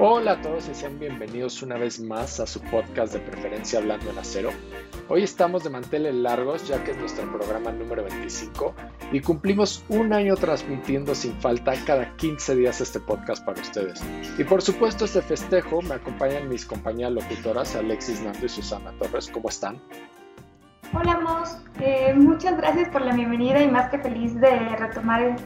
Hola a todos y sean bienvenidos una vez más a su podcast de preferencia Hablando en Acero. Hoy estamos de manteles largos ya que es nuestro programa número 25 y cumplimos un año transmitiendo sin falta cada 15 días este podcast para ustedes. Y por supuesto este festejo me acompañan mis compañeras locutoras Alexis Nando y Susana Torres. ¿Cómo están? Hola Mos, eh, muchas gracias por la bienvenida y más que feliz de retomar el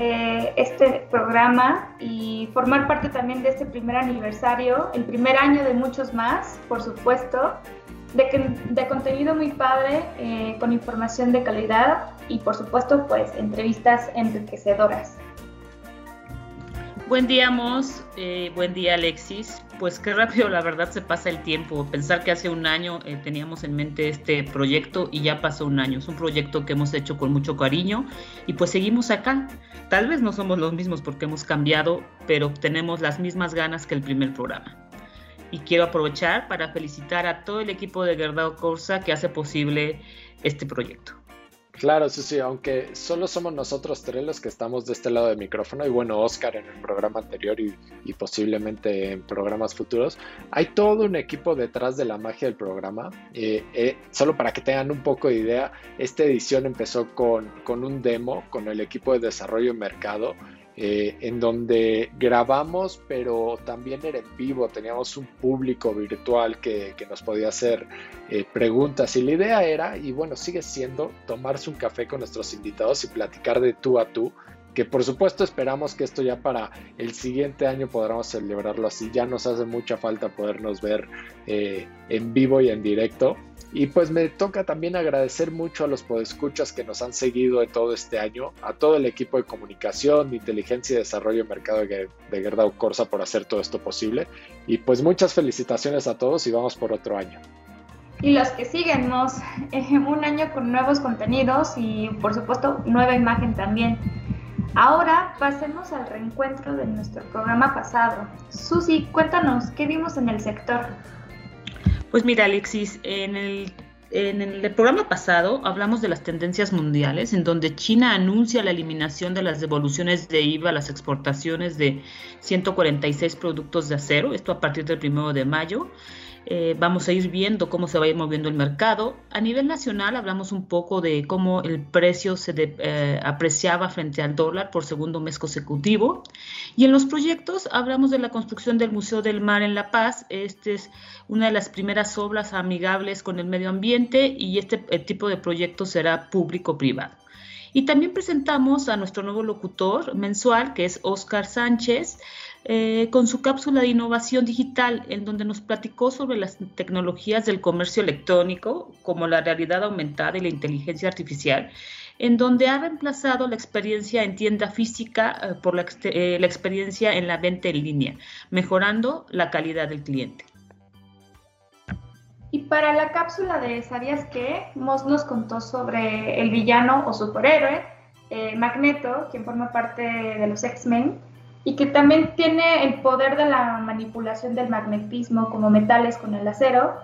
eh, este programa y formar parte también de este primer aniversario, el primer año de muchos más, por supuesto, de, de contenido muy padre, eh, con información de calidad y por supuesto pues entrevistas enriquecedoras. Buen día, Mos. Eh, buen día, Alexis. Pues qué rápido, la verdad, se pasa el tiempo. Pensar que hace un año eh, teníamos en mente este proyecto y ya pasó un año. Es un proyecto que hemos hecho con mucho cariño y pues seguimos acá. Tal vez no somos los mismos porque hemos cambiado, pero tenemos las mismas ganas que el primer programa. Y quiero aprovechar para felicitar a todo el equipo de Gerdao Corsa que hace posible este proyecto. Claro, sí, sí, aunque solo somos nosotros tres los que estamos de este lado del micrófono y bueno, Oscar en el programa anterior y, posiblemente en programas futuros, hay todo un equipo detrás de la magia del programa. Eh, eh, solo para que tengan un poco de idea, esta edición empezó con, con un demo con el equipo de desarrollo y mercado eh, en donde grabamos, pero también era en vivo, teníamos un público virtual que, nos podía hacer eh, preguntas. Y la idea era, y bueno, sigue siendo, tomarse un café con nuestros invitados y platicar de tú a tú, que por supuesto esperamos que esto ya para el siguiente año podamos celebrarlo así, ya nos hace mucha falta podernos ver eh, en vivo y en directo. Y pues me toca también agradecer mucho a los podescuchas que nos han seguido en todo este año, a todo el equipo de comunicación, inteligencia y desarrollo de mercado de, de Gerdau Corsa por hacer todo esto posible. Y pues muchas felicitaciones a todos y vamos por otro año. Y los que siguen, eh, un año con nuevos contenidos y por supuesto nueva imagen también. Ahora pasemos al reencuentro de nuestro programa pasado. Susi, cuéntanos, ¿qué vimos en el sector? Pues mira, Alexis, en el, en el programa pasado hablamos de las tendencias mundiales, en donde China anuncia la eliminación de las devoluciones de IVA a las exportaciones de 146 productos de acero, esto a partir del primero de mayo. Eh, vamos a ir viendo cómo se va a ir moviendo el mercado. A nivel nacional hablamos un poco de cómo el precio se eh, apreciaba frente al dólar por segundo mes consecutivo. Y en los proyectos hablamos de la construcción del Museo del Mar en La Paz. Este es una de las primeras obras amigables con el medio ambiente y este tipo de proyecto será público-privado. Y también presentamos a nuestro nuevo locutor mensual, que es Oscar Sánchez, eh, con su cápsula de innovación digital, en donde nos platicó sobre las tecnologías del comercio electrónico, como la realidad aumentada y la inteligencia artificial, en donde ha reemplazado la experiencia en tienda física eh, por la, eh, la experiencia en la venta en línea, mejorando la calidad del cliente. Y para la cápsula de ¿Sabías qué? Moss nos contó sobre el villano o superhéroe, Magneto, quien forma parte de los X-Men, y que también tiene el poder de la manipulación del magnetismo como metales con el acero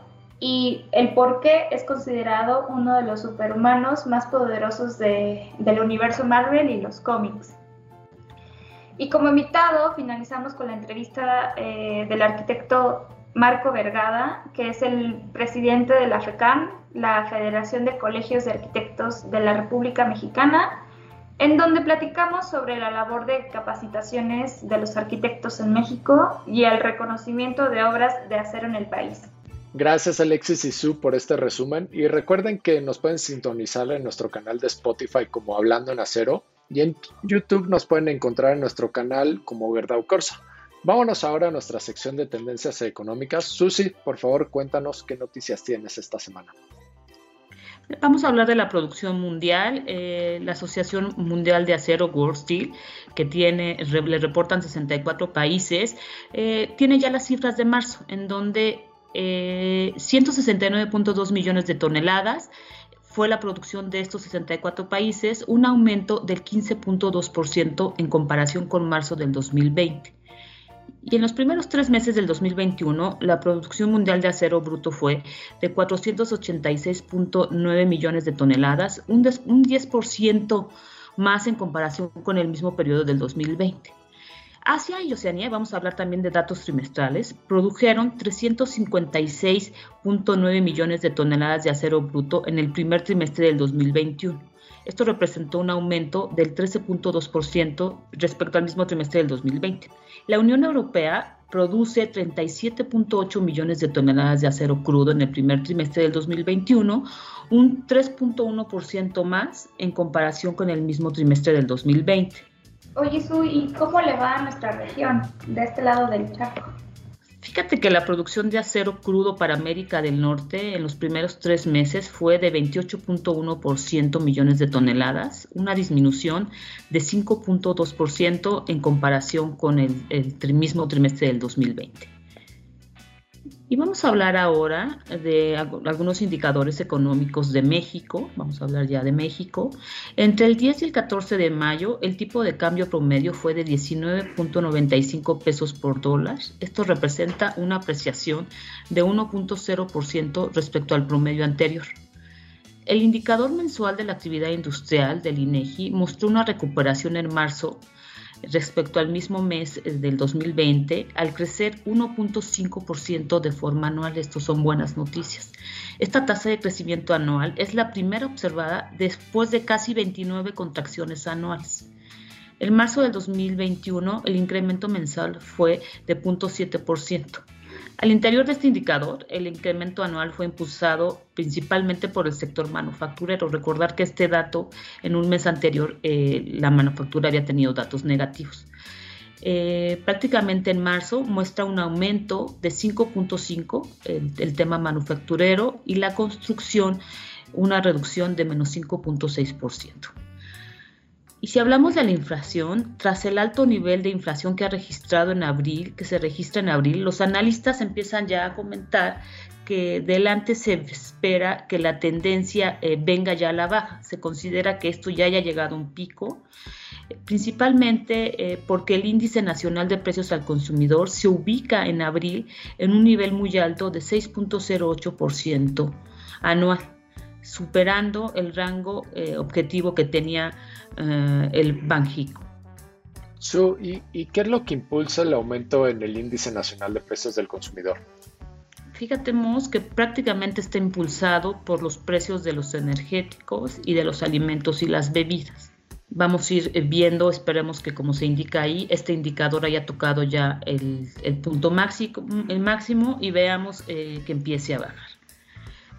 y el por qué es considerado uno de los superhumanos más poderosos de, del universo Marvel y los cómics. Y como invitado finalizamos con la entrevista eh, del arquitecto Marco Vergada, que es el presidente de la FECAM, la Federación de Colegios de Arquitectos de la República Mexicana, en donde platicamos sobre la labor de capacitaciones de los arquitectos en México y el reconocimiento de obras de acero en el país. Gracias Alexis y Sue por este resumen y recuerden que nos pueden sintonizar en nuestro canal de Spotify como Hablando en Acero y en YouTube nos pueden encontrar en nuestro canal como Verdad Corsa. Vámonos ahora a nuestra sección de tendencias económicas. Susi, por favor, cuéntanos qué noticias tienes esta semana. Vamos a hablar de la producción mundial. Eh, la Asociación Mundial de Acero World Steel, que tiene, le reportan 64 países, eh, tiene ya las cifras de marzo, en donde 169.2 eh, millones de toneladas fue la producción de estos 64 países, un aumento del 15.2% en comparación con marzo del 2020. Y en los primeros tres meses del 2021, la producción mundial de acero bruto fue de 486.9 millones de toneladas, un, 10% más en comparación con el mismo periodo del 2020. Asia y Oceanía, vamos a hablar también de datos trimestrales, produjeron 356.9 millones de toneladas de acero bruto en el primer trimestre del 2021. Esto representó un aumento del 13.2% respecto al mismo trimestre del 2020. La Unión Europea produce 37.8 millones de toneladas de acero crudo en el primer trimestre del 2021, un 3.1% más en comparación con el mismo trimestre del 2020. Oye, Su, ¿y cómo le va a nuestra región, de este lado del Chaco? Fíjate que la producción de acero crudo para América del Norte en los primeros tres meses fue de 28.1% millones de toneladas, una disminución de 5.2% en comparación con el, el mismo trimestre del 2020. Y vamos a hablar ahora de algunos indicadores económicos de México. Vamos a hablar ya de México. Entre el 10 y el 14 de mayo, el tipo de cambio promedio fue de 19.95 pesos por dólar. Esto representa una apreciación de 1.0% respecto al promedio anterior. El indicador mensual de la actividad industrial del INEGI mostró una recuperación en marzo respecto al mismo mes del 2020 al crecer 1.5% de forma anual. Estos son buenas noticias. Esta tasa de crecimiento anual es la primera observada después de casi 29 contracciones anuales. En marzo del 2021 el incremento mensual fue de 0.7%. Al interior de este indicador, el incremento anual fue impulsado principalmente por el sector manufacturero. Recordar que este dato, en un mes anterior, eh, la manufactura había tenido datos negativos. Eh, prácticamente en marzo muestra un aumento de 5.5 el, el tema manufacturero y la construcción una reducción de menos 5.6%. Y si hablamos de la inflación, tras el alto nivel de inflación que ha registrado en abril, que se registra en abril, los analistas empiezan ya a comentar que delante se espera que la tendencia eh, venga ya a la baja. Se considera que esto ya haya llegado a un pico, principalmente eh, porque el índice nacional de precios al consumidor se ubica en abril en un nivel muy alto de 6.08% anual superando el rango eh, objetivo que tenía eh, el Banjico. ¿y, ¿y, qué es lo que impulsa el aumento en el índice nacional de precios del consumidor? Fíjate, que prácticamente está impulsado por los precios de los energéticos y de los alimentos y las bebidas. Vamos a ir eh, viendo, esperemos que como se indica ahí, este indicador haya tocado ya el, punto máximo, el máximo y veamos que empiece a bajar.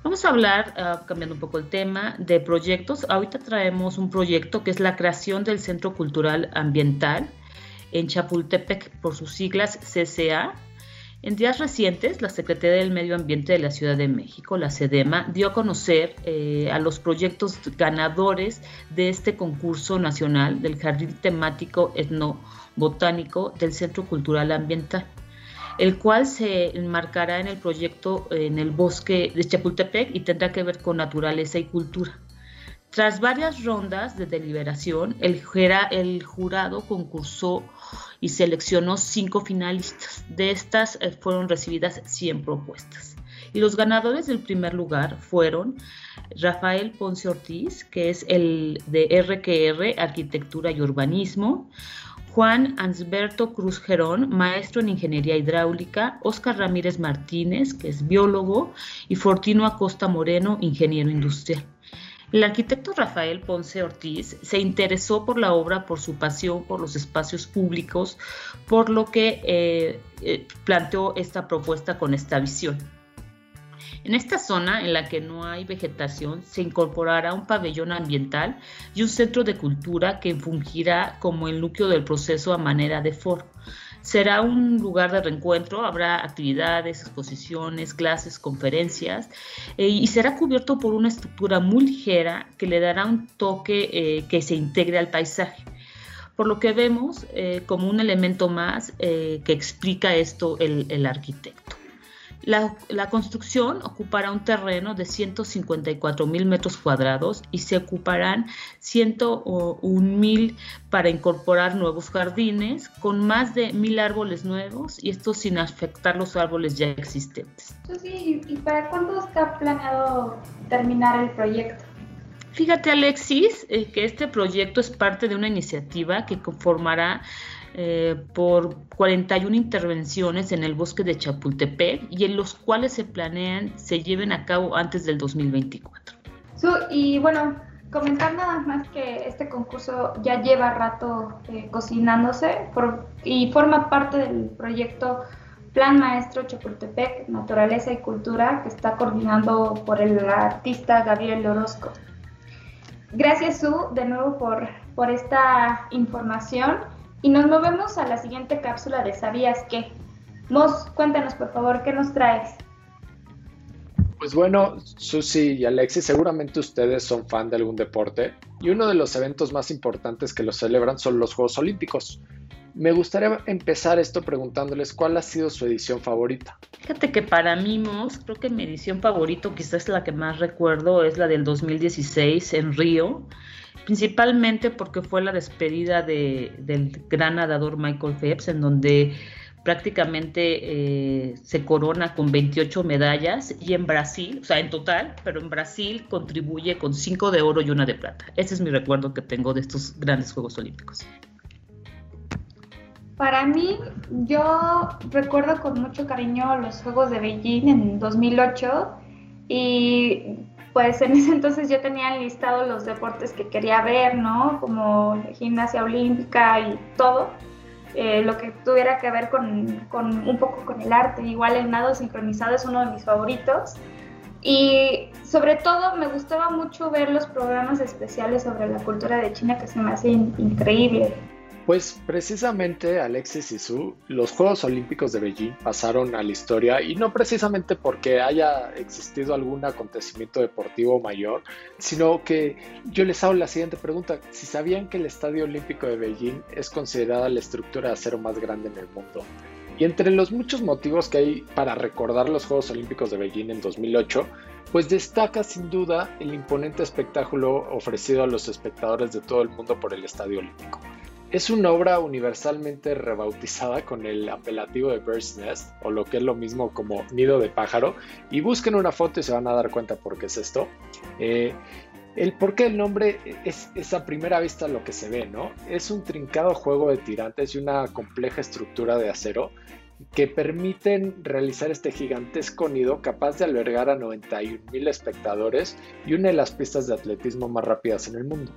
Vamos a hablar, ah, cambiando un poco el tema, de proyectos. Ahorita traemos un proyecto que es la creación del Centro Cultural Ambiental en Chapultepec, por sus siglas CCA. En días recientes, la Secretaría del Medio Ambiente de la Ciudad de México, la SEDEMA, dio a conocer eh, a los proyectos ganadores de este concurso nacional del Jardín Temático Etnobotánico del Centro Cultural Ambiental el cual se enmarcará en el proyecto en el bosque de Chapultepec y tendrá que ver con naturaleza y cultura. Tras varias rondas de deliberación, el, jurado concursó y seleccionó cinco finalistas. De estas eh, fueron recibidas 100 propuestas. Y los ganadores del primer lugar fueron Rafael Ponce Ortiz, que es el de RQR, Arquitectura y Urbanismo, Juan Ansberto Cruz Gerón, maestro en Ingeniería Hidráulica, Oscar Ramírez Martínez, que es biólogo, y Fortino Acosta Moreno, ingeniero industrial. El arquitecto Rafael Ponce Ortiz se interesó por la obra por su pasión por los espacios públicos, por lo que eh, eh, planteó esta propuesta con esta visión. En esta zona en la que no hay vegetación se incorporará un pabellón ambiental y un centro de cultura que fungirá como el núcleo del proceso a manera de foro. Será un lugar de reencuentro, habrá actividades, exposiciones, clases, conferencias eh, y será cubierto por una estructura muy ligera que le dará un toque eh, que se integre al paisaje por lo que vemos eh, como un elemento más que explica esto el arquitecto. La, construcción ocupará un terreno de 154 mil metros cuadrados y se ocuparán 101 mil para incorporar nuevos jardines con más de mil árboles nuevos y esto sin afectar los árboles ya existentes. ¿y para cuándo está planeado terminar el proyecto? Fíjate Alexis eh, que este proyecto es parte de una iniciativa que conformará eh, por 41 intervenciones en el bosque de Chapultepec y en los cuales se planean se lleven a cabo antes del 2024. y bueno, comentar nada más que este concurso ya lleva rato eh, cocinándose y forma parte del proyecto Plan Maestro Chapultepec, Naturaleza y Cultura, que está coordinado por el artista Gabriel Orozco. Gracias, Su, de nuevo por, por esta información. Y nos movemos a la siguiente cápsula de ¿Sabías qué? Mos, cuéntanos por favor, ¿qué nos traes? Pues bueno, Susi y Alexis, seguramente ustedes son fan de algún deporte y uno de los eventos más importantes que lo celebran son los Juegos Olímpicos. Me gustaría empezar esto preguntándoles cuál ha sido su edición favorita. Fíjate que para mí, Mos, creo que mi edición favorita, quizás la que más recuerdo, es la del 2016 en Río, principalmente porque fue la despedida del gran nadador Michael Phelps, en donde prácticamente eh, se corona con 28 medallas y en Brasil, o sea, en total, pero en Brasil contribuye con 5 de oro y una de plata. Ese es mi recuerdo que tengo de estos grandes Juegos Olímpicos. Para mí, yo recuerdo con mucho cariño los Juegos de Beijing en 2008 y pues en ese entonces yo tenía listado los deportes que quería ver, ¿no? Como gimnasia olímpica y todo. Eh, lo que tuviera que ver con, con, un poco con el arte. Igual el nado sincronizado es uno de mis favoritos. Y sobre todo me gustaba mucho ver los programas especiales sobre la cultura de China que se me hacen increíble. Pues precisamente Alexis y Su, los Juegos Olímpicos de Beijing pasaron a la historia y no precisamente porque haya existido algún acontecimiento deportivo mayor, sino que yo les hago la siguiente pregunta. Si sabían que el Estadio Olímpico de Beijing es considerada la estructura de acero más grande en el mundo. Y entre los muchos motivos que hay para recordar los Juegos Olímpicos de Beijing en 2008, pues destaca sin duda el imponente espectáculo ofrecido a los espectadores de todo el mundo por el Estadio Olímpico. Es una obra universalmente rebautizada con el apelativo de Bird's Nest, o lo que es lo mismo como nido de pájaro, y busquen una foto y se van a dar cuenta por qué es esto. Eh, el por qué el nombre es, a primera vista lo que se ve, ¿no? Es un trincado juego de tirantes y una compleja estructura de acero que permiten realizar este gigantesco nido capaz de albergar a 91 mil espectadores y una de las pistas de atletismo más rápidas en el mundo.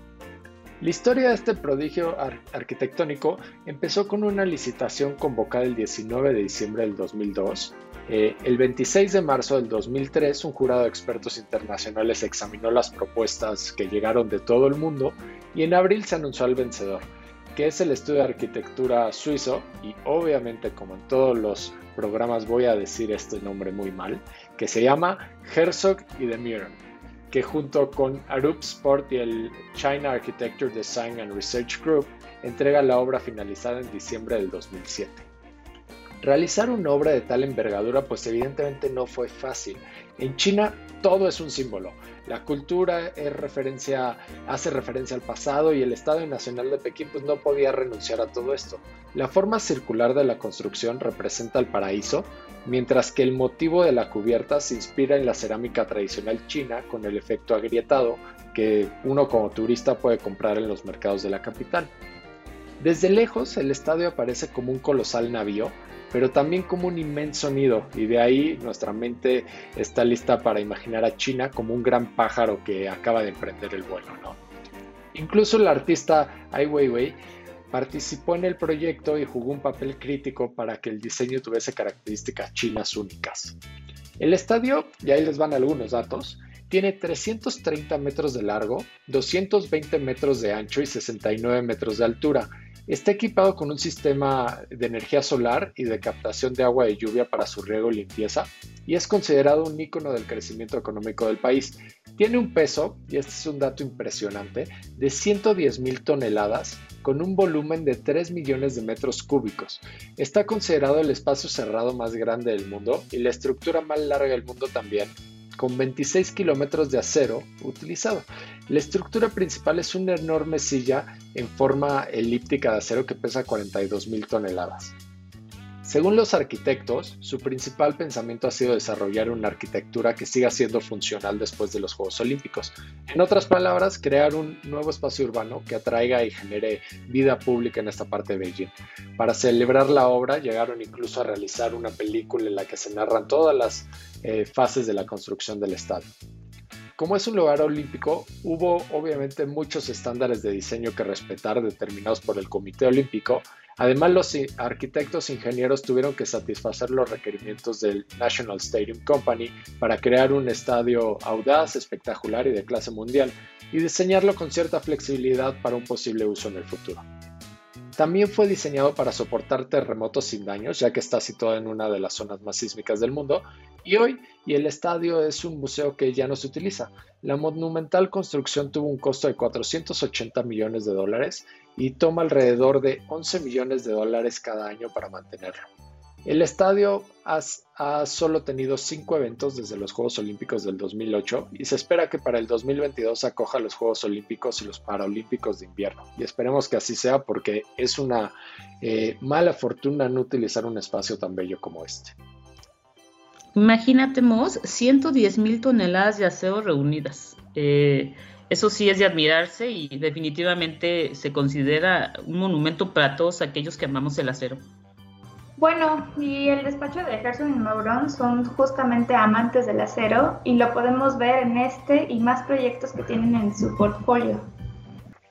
La historia de este prodigio arquitectónico empezó con una licitación convocada el 19 de diciembre del 2002. Eh, el 26 de marzo del 2003, un jurado de expertos internacionales examinó las propuestas que llegaron de todo el mundo y en abril se anunció al vencedor, que es el estudio de arquitectura suizo, y obviamente como en todos los programas voy a decir este nombre muy mal, que se llama Herzog y de Miren que junto con Arup Sport y el China Architecture Design and Research Group entrega la obra finalizada en diciembre del 2007. Realizar una obra de tal envergadura pues evidentemente no fue fácil. En China todo es un símbolo. La cultura hace referencia al pasado y el Estado Nacional de Pekín pues no podía renunciar a todo esto. La forma circular de la construcción representa el paraíso, mientras que el motivo de la cubierta se inspira en la cerámica tradicional china con el efecto agrietado que uno como turista puede comprar en los mercados de la capital. Desde lejos el estadio aparece como un colosal navío, pero también como un inmenso nido y de ahí nuestra mente está lista para imaginar a China como un gran pájaro que acaba de emprender el vuelo. ¿no? Incluso el artista Ai Weiwei Participó en el proyecto y jugó un papel crítico para que el diseño tuviese características chinas únicas. El estadio, y ahí les van algunos datos, tiene 330 metros de largo, 220 metros de ancho y 69 metros de altura. Está equipado con un sistema de energía solar y de captación de agua de lluvia para su riego y limpieza y es considerado un ícono del crecimiento económico del país. Tiene un peso, y este es un dato impresionante, de 110 mil toneladas con un volumen de 3 millones de metros cúbicos. Está considerado el espacio cerrado más grande del mundo y la estructura más larga del mundo también, con 26 kilómetros de acero utilizado. La estructura principal es una enorme silla en forma elíptica de acero que pesa 42 mil toneladas. Según los arquitectos, su principal pensamiento ha sido desarrollar una arquitectura que siga siendo funcional después de los Juegos Olímpicos. En otras palabras, crear un nuevo espacio urbano que atraiga y genere vida pública en esta parte de Beijing. Para celebrar la obra, llegaron incluso a realizar una película en la que se narran todas las eh, fases de la construcción del estadio. Como es un lugar olímpico, hubo obviamente muchos estándares de diseño que respetar determinados por el Comité Olímpico. Además, los arquitectos e ingenieros tuvieron que satisfacer los requerimientos del National Stadium Company para crear un estadio audaz, espectacular y de clase mundial, y diseñarlo con cierta flexibilidad para un posible uso en el futuro. También fue diseñado para soportar terremotos sin daños, ya que está situado en una de las zonas más sísmicas del mundo, y hoy y el estadio es un museo que ya no se utiliza. La monumental construcción tuvo un costo de 480 millones de dólares y toma alrededor de 11 millones de dólares cada año para mantenerlo. El estadio ha, solo tenido cinco eventos desde los Juegos Olímpicos del 2008 y se espera que para el 2022 acoja los Juegos Olímpicos y los Paralímpicos de invierno. Y esperemos que así sea porque es una eh, mala fortuna no utilizar un espacio tan bello como este. Imagínate, 110 mil toneladas de acero reunidas. Eh, eso sí es de admirarse y definitivamente se considera un monumento para todos aquellos que amamos el acero. Bueno, y el despacho de Gerson y Mauron son justamente amantes del acero y lo podemos ver en este y más proyectos que tienen en su portfolio.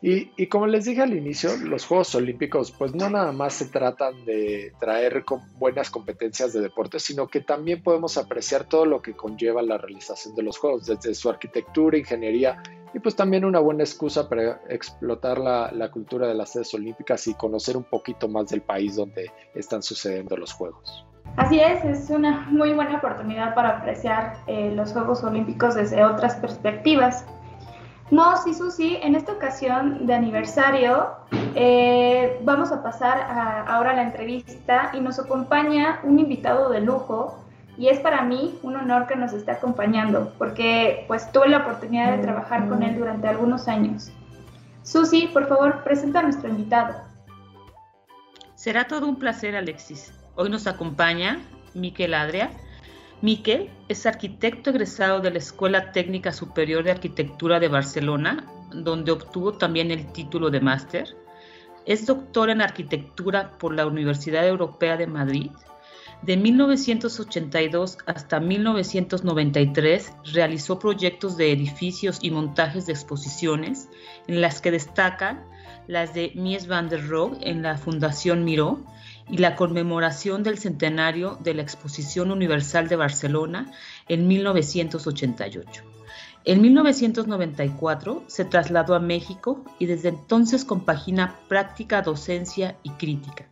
Y, como les dije al inicio, los Juegos Olímpicos pues no nada más se tratan de traer buenas competencias de deporte, sino que también podemos apreciar todo lo que conlleva la realización de los Juegos, desde su arquitectura, ingeniería y pues también una buena excusa para explotar la, cultura de las sedes olímpicas y conocer un poquito más del país donde están sucediendo los Juegos. Así es, es una muy buena oportunidad para apreciar eh, los Juegos Olímpicos desde otras perspectivas. No, sí, Susi, en esta ocasión de aniversario eh, vamos a pasar ahora a la entrevista y nos acompaña un invitado de lujo y es para mí un honor que nos esté acompañando porque pues tuve la oportunidad de trabajar con él durante algunos años. Susi, por favor, presenta a nuestro invitado. Será todo un placer, Alexis. Hoy nos acompaña Miquel Adria, Miquel es arquitecto egresado de la Escuela Técnica Superior de Arquitectura de Barcelona, donde obtuvo también el título de máster. Es doctor en arquitectura por la Universidad Europea de Madrid. De 1982 hasta 1993 realizó proyectos de edificios y montajes de exposiciones, en las que destacan las de Mies van der Rohe en la Fundación Miró y la conmemoración del centenario de la Exposición Universal de Barcelona en 1988. En 1994 se trasladó a México y desde entonces compagina práctica, docencia y crítica.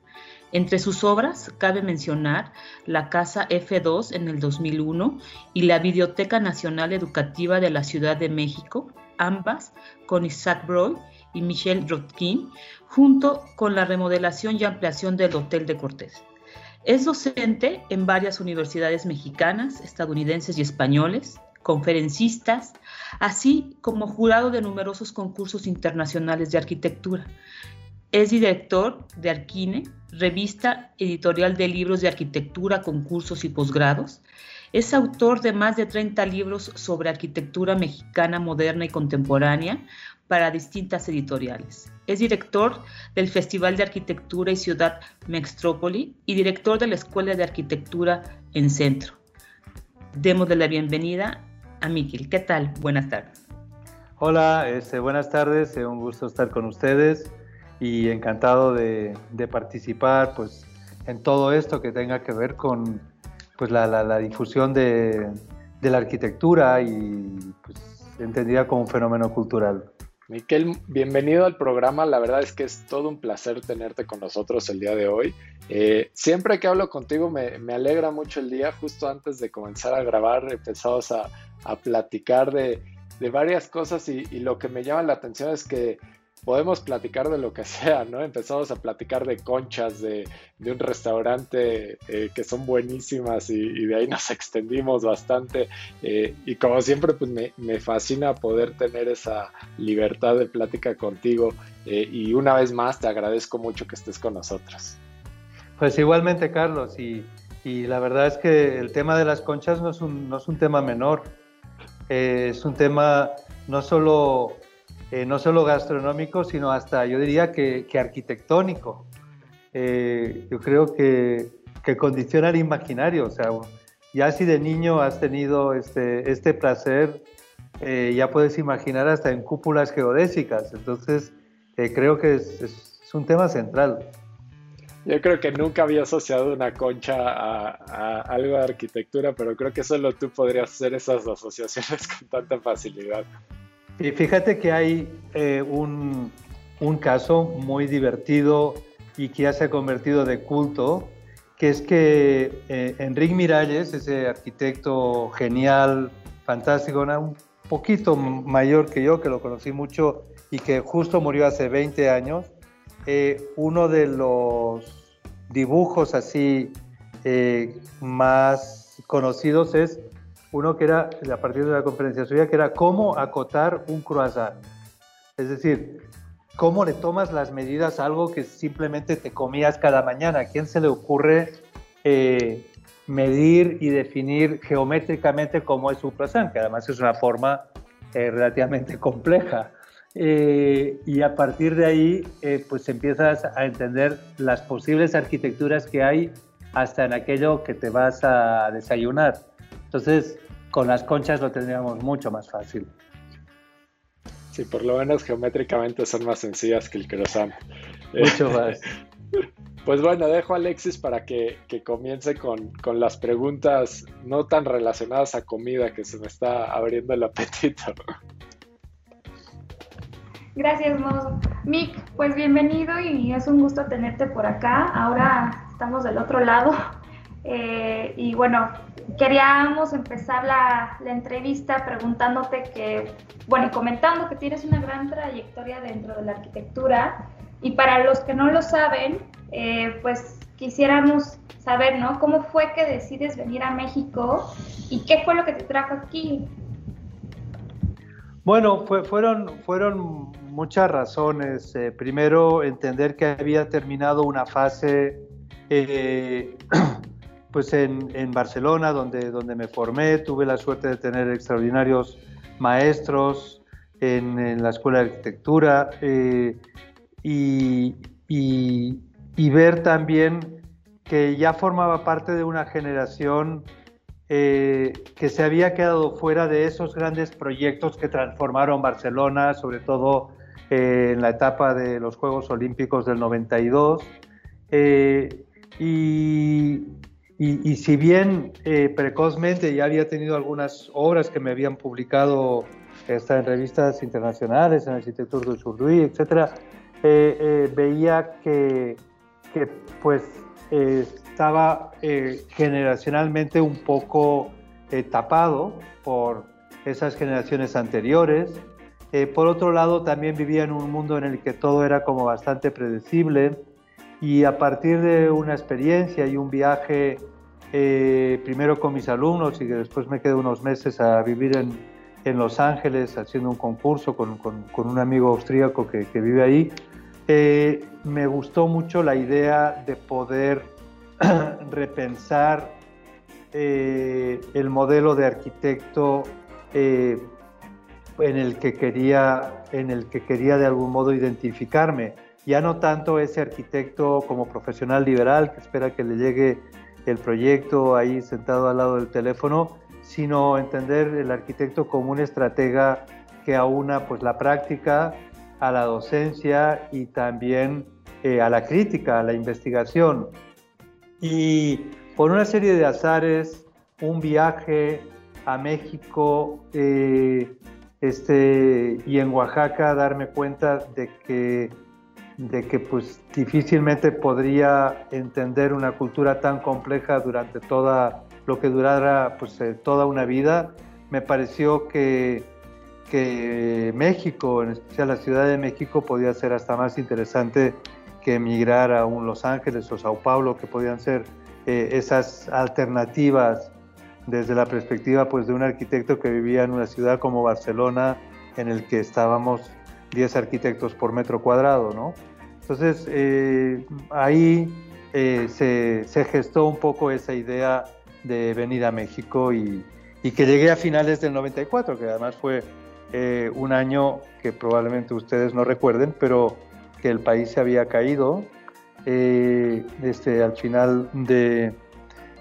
Entre sus obras cabe mencionar la Casa F2 en el 2001 y la Biblioteca Nacional Educativa de la Ciudad de México, ambas con Isaac Broy y Michelle Rotkin, junto con la remodelación y ampliación del Hotel de Cortés. Es docente en varias universidades mexicanas, estadounidenses y españoles, conferencistas, así como jurado de numerosos concursos internacionales de arquitectura. Es director de Arquine, revista editorial de libros de arquitectura, concursos y posgrados. Es autor de más de 30 libros sobre arquitectura mexicana moderna y contemporánea, para distintas editoriales. Es director del Festival de Arquitectura y Ciudad Mextrópoli y director de la Escuela de Arquitectura en Centro. Demos de la bienvenida a Miquel. ¿Qué tal? Buenas tardes. Hola, este, buenas tardes. un gusto estar con ustedes y encantado de, participar pues, en todo esto que tenga que ver con pues, la, difusión de, la arquitectura y pues, entendida como un fenómeno cultural. Miquel, bienvenido al programa. La verdad es que es todo un placer tenerte con nosotros el día de hoy. Eh, siempre que hablo contigo me, alegra mucho el día. Justo antes de comenzar a grabar empezamos a, platicar de, varias cosas y, lo que me llama la atención es que podemos platicar de lo que sea, ¿no? Empezamos a platicar de conchas, de, un restaurante eh, que son buenísimas y, de ahí nos extendimos bastante. Eh, y como siempre, pues me, fascina poder tener esa libertad de plática contigo. Eh, y una vez más, te agradezco mucho que estés con nosotros. Pues igualmente, Carlos, y, y, la verdad es que el tema de las conchas no es un, no es un tema menor, es un tema no solo, eh, no solo gastronómico, sino hasta yo diría que, que arquitectónico. Eh, yo creo que, que, condiciona el imaginario, o sea, ya si de niño has tenido este, este placer, ya puedes imaginar hasta en cúpulas geodésicas, entonces creo que es, es un tema central. Yo creo que nunca había asociado una concha a, algo de arquitectura, pero creo que solo tú podrías hacer esas asociaciones con tanta facilidad. Y fíjate que hay eh, un, un, caso muy divertido y que ya se ha convertido de culto, que es que eh, Enrique Miralles, ese arquitecto genial, fantástico, un poquito mayor que yo, que lo conocí mucho y que justo murió hace 20 años, eh, uno de los dibujos así más conocidos es uno que era, a partir de la conferencia suya, que era cómo acotar un croissant. Es decir, cómo le tomas las medidas a algo que simplemente te comías cada mañana. ¿A quién se le ocurre eh, medir y definir geométricamente cómo es un croissant? Que además es una forma relativamente compleja. Eh, y a partir de ahí, eh, pues empiezas a entender las posibles arquitecturas que hay hasta en aquello que te vas a desayunar. Entonces, con las conchas lo tendríamos mucho más fácil. Sí, por lo menos geométricamente son más sencillas que el croissant. Mucho más. Pues bueno, dejo a Alexis para que, que comience con, con, las preguntas no tan relacionadas a comida, que se me está abriendo el apetito. Gracias, Mo. Mick, pues bienvenido y es un gusto tenerte por acá. Ahora estamos del otro lado. Eh, y bueno, queríamos empezar la, entrevista preguntándote que, bueno, y comentando que tienes una gran trayectoria dentro de la arquitectura. Y para los que no lo saben, eh, pues quisiéramos saber, ¿no? ¿Cómo fue que decides venir a México y qué fue lo que te trajo aquí? Bueno, fue, fueron, fueron muchas razones. Eh, primero, entender que había terminado una fase eh, pues en, en, Barcelona, donde, donde me formé. Tuve la suerte de tener extraordinarios maestros en, en la Escuela de Arquitectura eh, y, y, y, ver también que ya formaba parte de una generación eh, que se había quedado fuera de esos grandes proyectos que transformaron Barcelona, sobre todo eh, en la etapa de los Juegos Olímpicos del 92. Eh, y, y, si bien eh, precozmente ya había tenido algunas obras que me habían publicado hasta en revistas internacionales, en Arquitectura del Surduy, etc., veía que, que pues estaba generacionalmente un poco tapado por esas generaciones anteriores, eh, por otro lado, también vivía en un mundo en el que todo era como bastante predecible y a partir de una experiencia y un viaje, eh, primero con mis alumnos y que después me quedé unos meses a vivir en, en Los Ángeles haciendo un concurso con, con, un amigo austríaco que, vive ahí, eh, me gustó mucho la idea de poder repensar el modelo de arquitecto en el que quería, en el que quería de algún modo identificarme. Ya no tanto ese arquitecto como profesional liberal que espera que le llegue el proyecto ahí sentado al lado del teléfono, sino entender el arquitecto como un estratega que aúna pues la práctica a la docencia y también eh, a la crítica, a la investigación. Y por una serie de azares, un viaje a México eh, este, y en Oaxaca darme cuenta de que, de que pues difícilmente podría entender una cultura tan compleja durante toda lo que durara pues eh, toda una vida, me pareció que, que México, en especial la Ciudad de México, podía ser hasta más interesante que emigrar a un Los Ángeles o Sao Paulo, que podían ser eh, esas alternativas desde la perspectiva pues, de un arquitecto que vivía en una ciudad como Barcelona, en el que estábamos 10 arquitectos por metro cuadrado, ¿no? Entonces, eh, ahí eh, se, gestó un poco esa idea de venir a México y, que llegué a finales del 94, que además fue eh, un año que probablemente ustedes no recuerden, pero que el país se había caído este, al final de,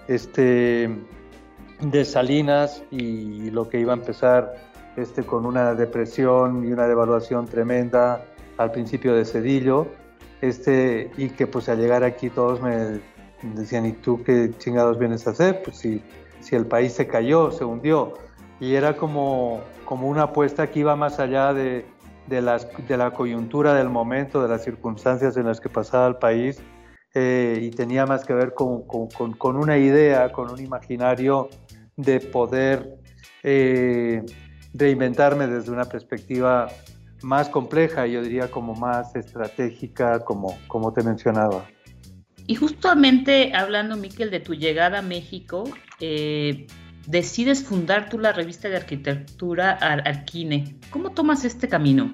este, de Salinas y lo que iba a empezar este, con una depresión y una devaluación tremenda al principio de Cedillo este, y que pues al llegar aquí todos me decían, ¿y tú qué chingados vienes a hacer? Pues si, si el país se cayó, se hundió. Y era como, como una apuesta que iba más allá de, de, las, de la coyuntura del momento, de las circunstancias en las que pasaba el país, eh, y tenía más que ver con, con, con, una idea, con un imaginario de poder eh, reinventarme desde una perspectiva más compleja, yo diría como más estratégica, como, como te mencionaba. Y justamente hablando, Miquel, de tu llegada a México, eh, decides fundar tú la revista de arquitectura Arquine. ¿Cómo tomas este camino?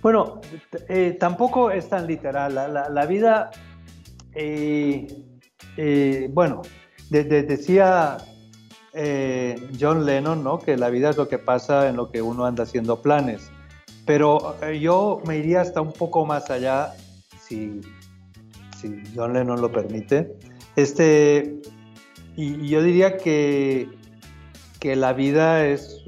Bueno, eh, tampoco es tan literal. La, vida, eh, bueno, decía John Lennon, ¿no? Que la vida es lo que pasa en lo que uno anda haciendo planes. Pero eh, yo me iría hasta un poco más allá, si, John Lennon lo permite. Este, y, yo diría que, que, la vida es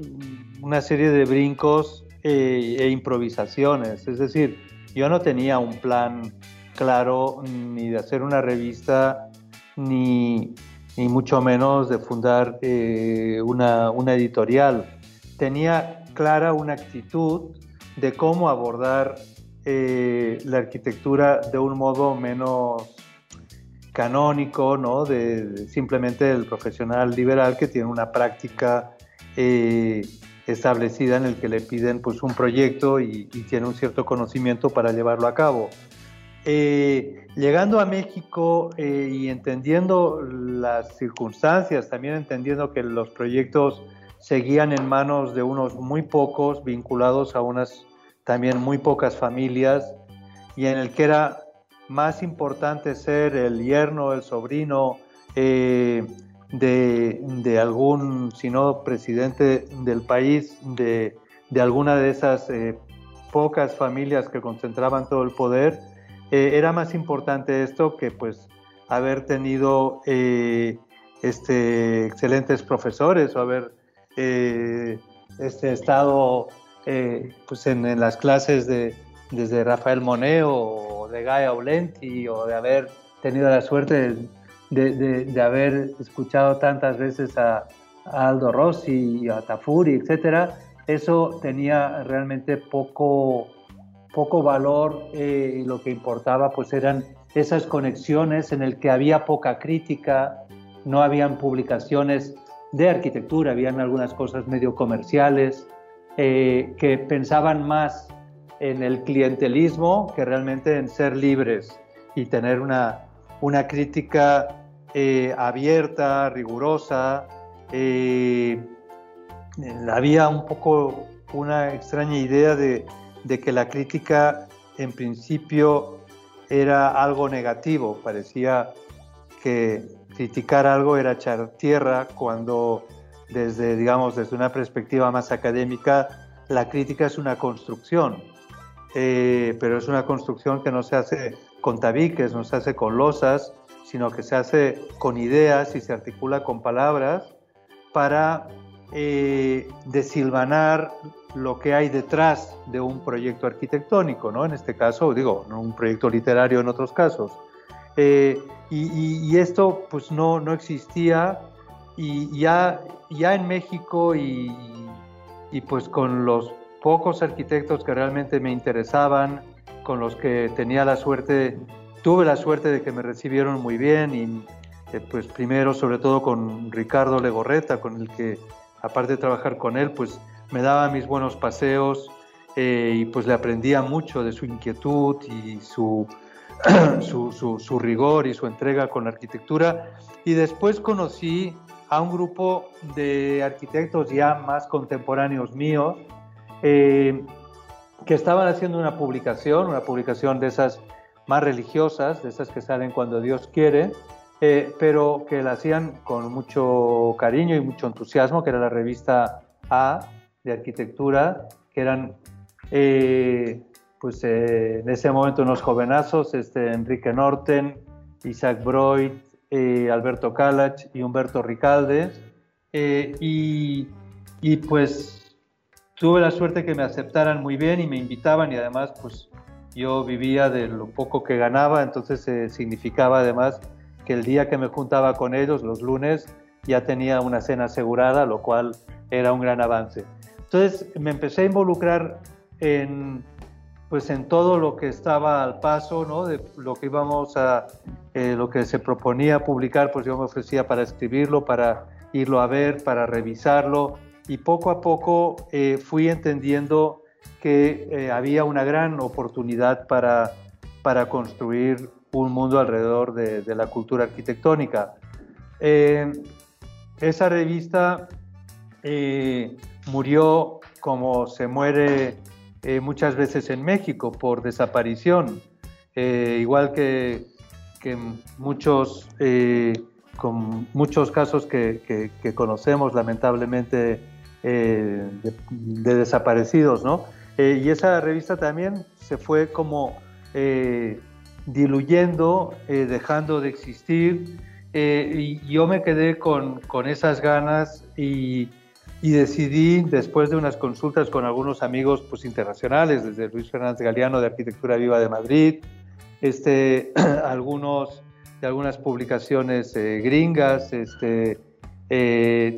una serie de brincos e, e improvisaciones. Es decir, yo no tenía un plan claro ni de hacer una revista, ni, ni mucho menos de fundar eh, una, una editorial. Tenía clara una actitud de cómo abordar eh, la arquitectura de un modo menos canónico, ¿no? De, simplemente el profesional liberal que tiene una práctica eh, establecida en el que le piden pues un proyecto y, tiene un cierto conocimiento para llevarlo a cabo. Eh, llegando a México y entendiendo las circunstancias, también entendiendo que los proyectos seguían en manos de unos muy pocos vinculados a unas también muy pocas familias y en el que era más importante ser el yerno, el sobrino eh, de, algún, si no presidente del país, de, alguna de esas eh, pocas familias que concentraban todo el poder, eh, era más importante esto que pues haber tenido este, excelentes profesores o haber este, estado eh, pues en, las clases de, desde Rafael Moneo o de Gaia Aulenti o de haber tenido la suerte de, de, haber escuchado tantas veces a, Aldo Rossi, a Tafuri, etcétera, eso tenía realmente poco, poco valor eh, y lo que importaba pues eran esas conexiones en el que había poca crítica, no habían publicaciones de arquitectura, habían algunas cosas medio comerciales, eh, que pensaban más en el clientelismo que realmente en ser libres y tener una, una crítica eh, abierta, rigurosa. Había un poco una extraña idea de, de, que la crítica en principio era algo negativo, parecía que criticar algo era echar tierra cuando desde, digamos, desde una perspectiva más académica, la crítica es una construcción, eh, pero es una construcción que no se hace con tabiques, no se hace con losas, sino que se hace con ideas y se articula con palabras para eh, desilvanar lo que hay detrás de un proyecto arquitectónico, ¿no? En este caso, digo, un proyecto literario en otros casos. Eh, y, y, esto pues no, no existía y ya, ya en México y, y pues con los pocos arquitectos que realmente me interesaban, con los que tenía la suerte, tuve la suerte de que me recibieron muy bien y eh, pues primero sobre todo con Ricardo Legorreta, con el que aparte de trabajar con él, pues me daba mis buenos paseos eh, y pues le aprendía mucho de su inquietud y su, su, rigor y su entrega con la arquitectura. Y después conocí a un grupo de arquitectos ya más contemporáneos míos eh, que estaban haciendo una publicación, una publicación de esas más religiosas, de esas que salen cuando Dios quiere, eh, pero que la hacían con mucho cariño y mucho entusiasmo, que era la revista A de arquitectura, que eran eh, pues eh, en ese momento unos jovenazos, este, Enrique Norten, Isaac Broid, Alberto Calach y Humberto Ricalde, y, y pues tuve la suerte que me aceptaran muy bien y me invitaban y además pues yo vivía de lo poco que ganaba, entonces eh, significaba además que el día que me juntaba con ellos, los lunes, ya tenía una cena asegurada, lo cual era un gran avance. Entonces me empecé a involucrar en, pues en todo lo que estaba al paso, ¿no? de lo que íbamos a, eh, lo que se proponía publicar, pues yo me ofrecía para escribirlo, para irlo a ver, para revisarlo, y poco a poco eh, fui entendiendo que eh, había una gran oportunidad para, para construir un mundo alrededor de, la cultura arquitectónica. Eh, esa revista eh, murió como se muere muchas veces en México por desaparición, igual que, que muchos, con muchos casos que, conocemos lamentablemente de, de, desaparecidos, ¿no? Eh, y esa revista también se fue como eh, diluyendo, eh, dejando de existir. y yo me quedé con, con esas ganas y, y, decidí, después de unas consultas con algunos amigos pues, internacionales, desde Luis Fernández Galeano de Arquitectura Viva de Madrid, este, algunos de algunas publicaciones gringas, este,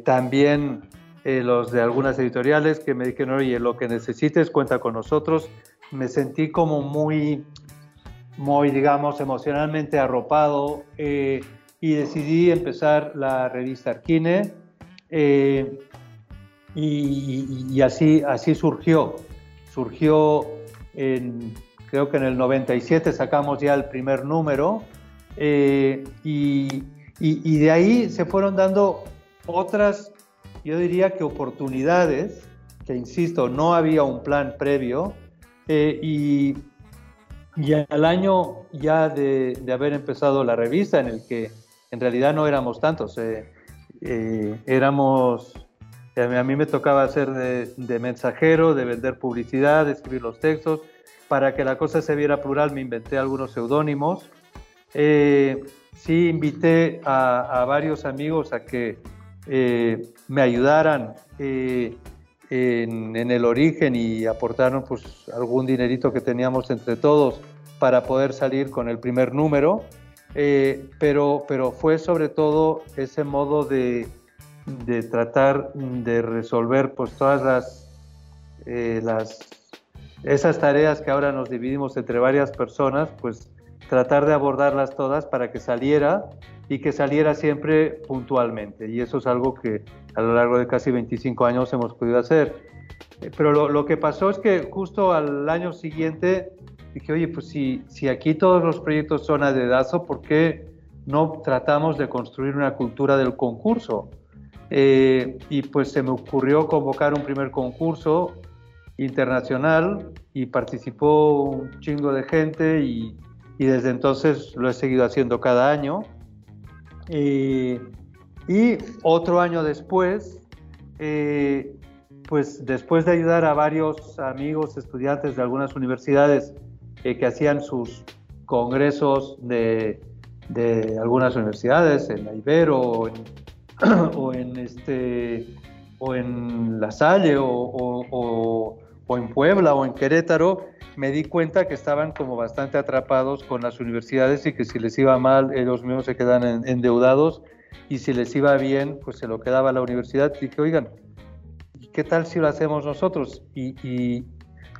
también eh, los de algunas editoriales que me dijeron, oye, lo que necesites cuenta con nosotros. Me sentí como muy, muy digamos, emocionalmente arropado eh, y decidí empezar la revista Arquine eh, y, así, así surgió. Surgió en, creo que en el 97 sacamos ya el primer número y, y de ahí se fueron dando otras yo diría que oportunidades, que insisto, no había un plan previo, eh, y, y, al año ya de, haber empezado la revista, en el que en realidad no éramos tantos, eh, eh, éramos, a mí me tocaba ser de, mensajero, de vender publicidad, de escribir los textos, para que la cosa se viera plural me inventé algunos seudónimos. sí invité a, varios amigos a que eh, me ayudaran eh, en, el origen y aportaron pues algún dinerito que teníamos entre todos para poder salir con el primer número, eh, pero, pero fue sobre todo ese modo de, de tratar de resolver pues todas las, las, esas tareas que ahora nos dividimos entre varias personas, pues tratar de abordarlas todas para que saliera y que saliera siempre puntualmente. Y eso es algo que a lo largo de casi 25 años hemos podido hacer. Eh, pero lo, lo que pasó es que justo al año siguiente dije, oye, pues si, si aquí todos los proyectos son a dedazo, ¿por qué no tratamos de construir una cultura del concurso? Eh, y pues se me ocurrió convocar un primer concurso internacional y participó un chingo de gente y, y desde entonces lo he seguido haciendo cada año. Eh, y otro año después, eh, pues después de ayudar a varios amigos, estudiantes de algunas universidades eh, que hacían sus congresos de, de, algunas universidades, en la Ibero o en, o en, este, o en La Salle o, o, o en Puebla o en Querétaro, me di cuenta que estaban como bastante atrapados con las universidades y que si les iba mal, ellos mismos se quedan endeudados y si les iba bien, pues se lo quedaba la universidad. Y dije, oigan, ¿qué tal si lo hacemos nosotros? Y, y,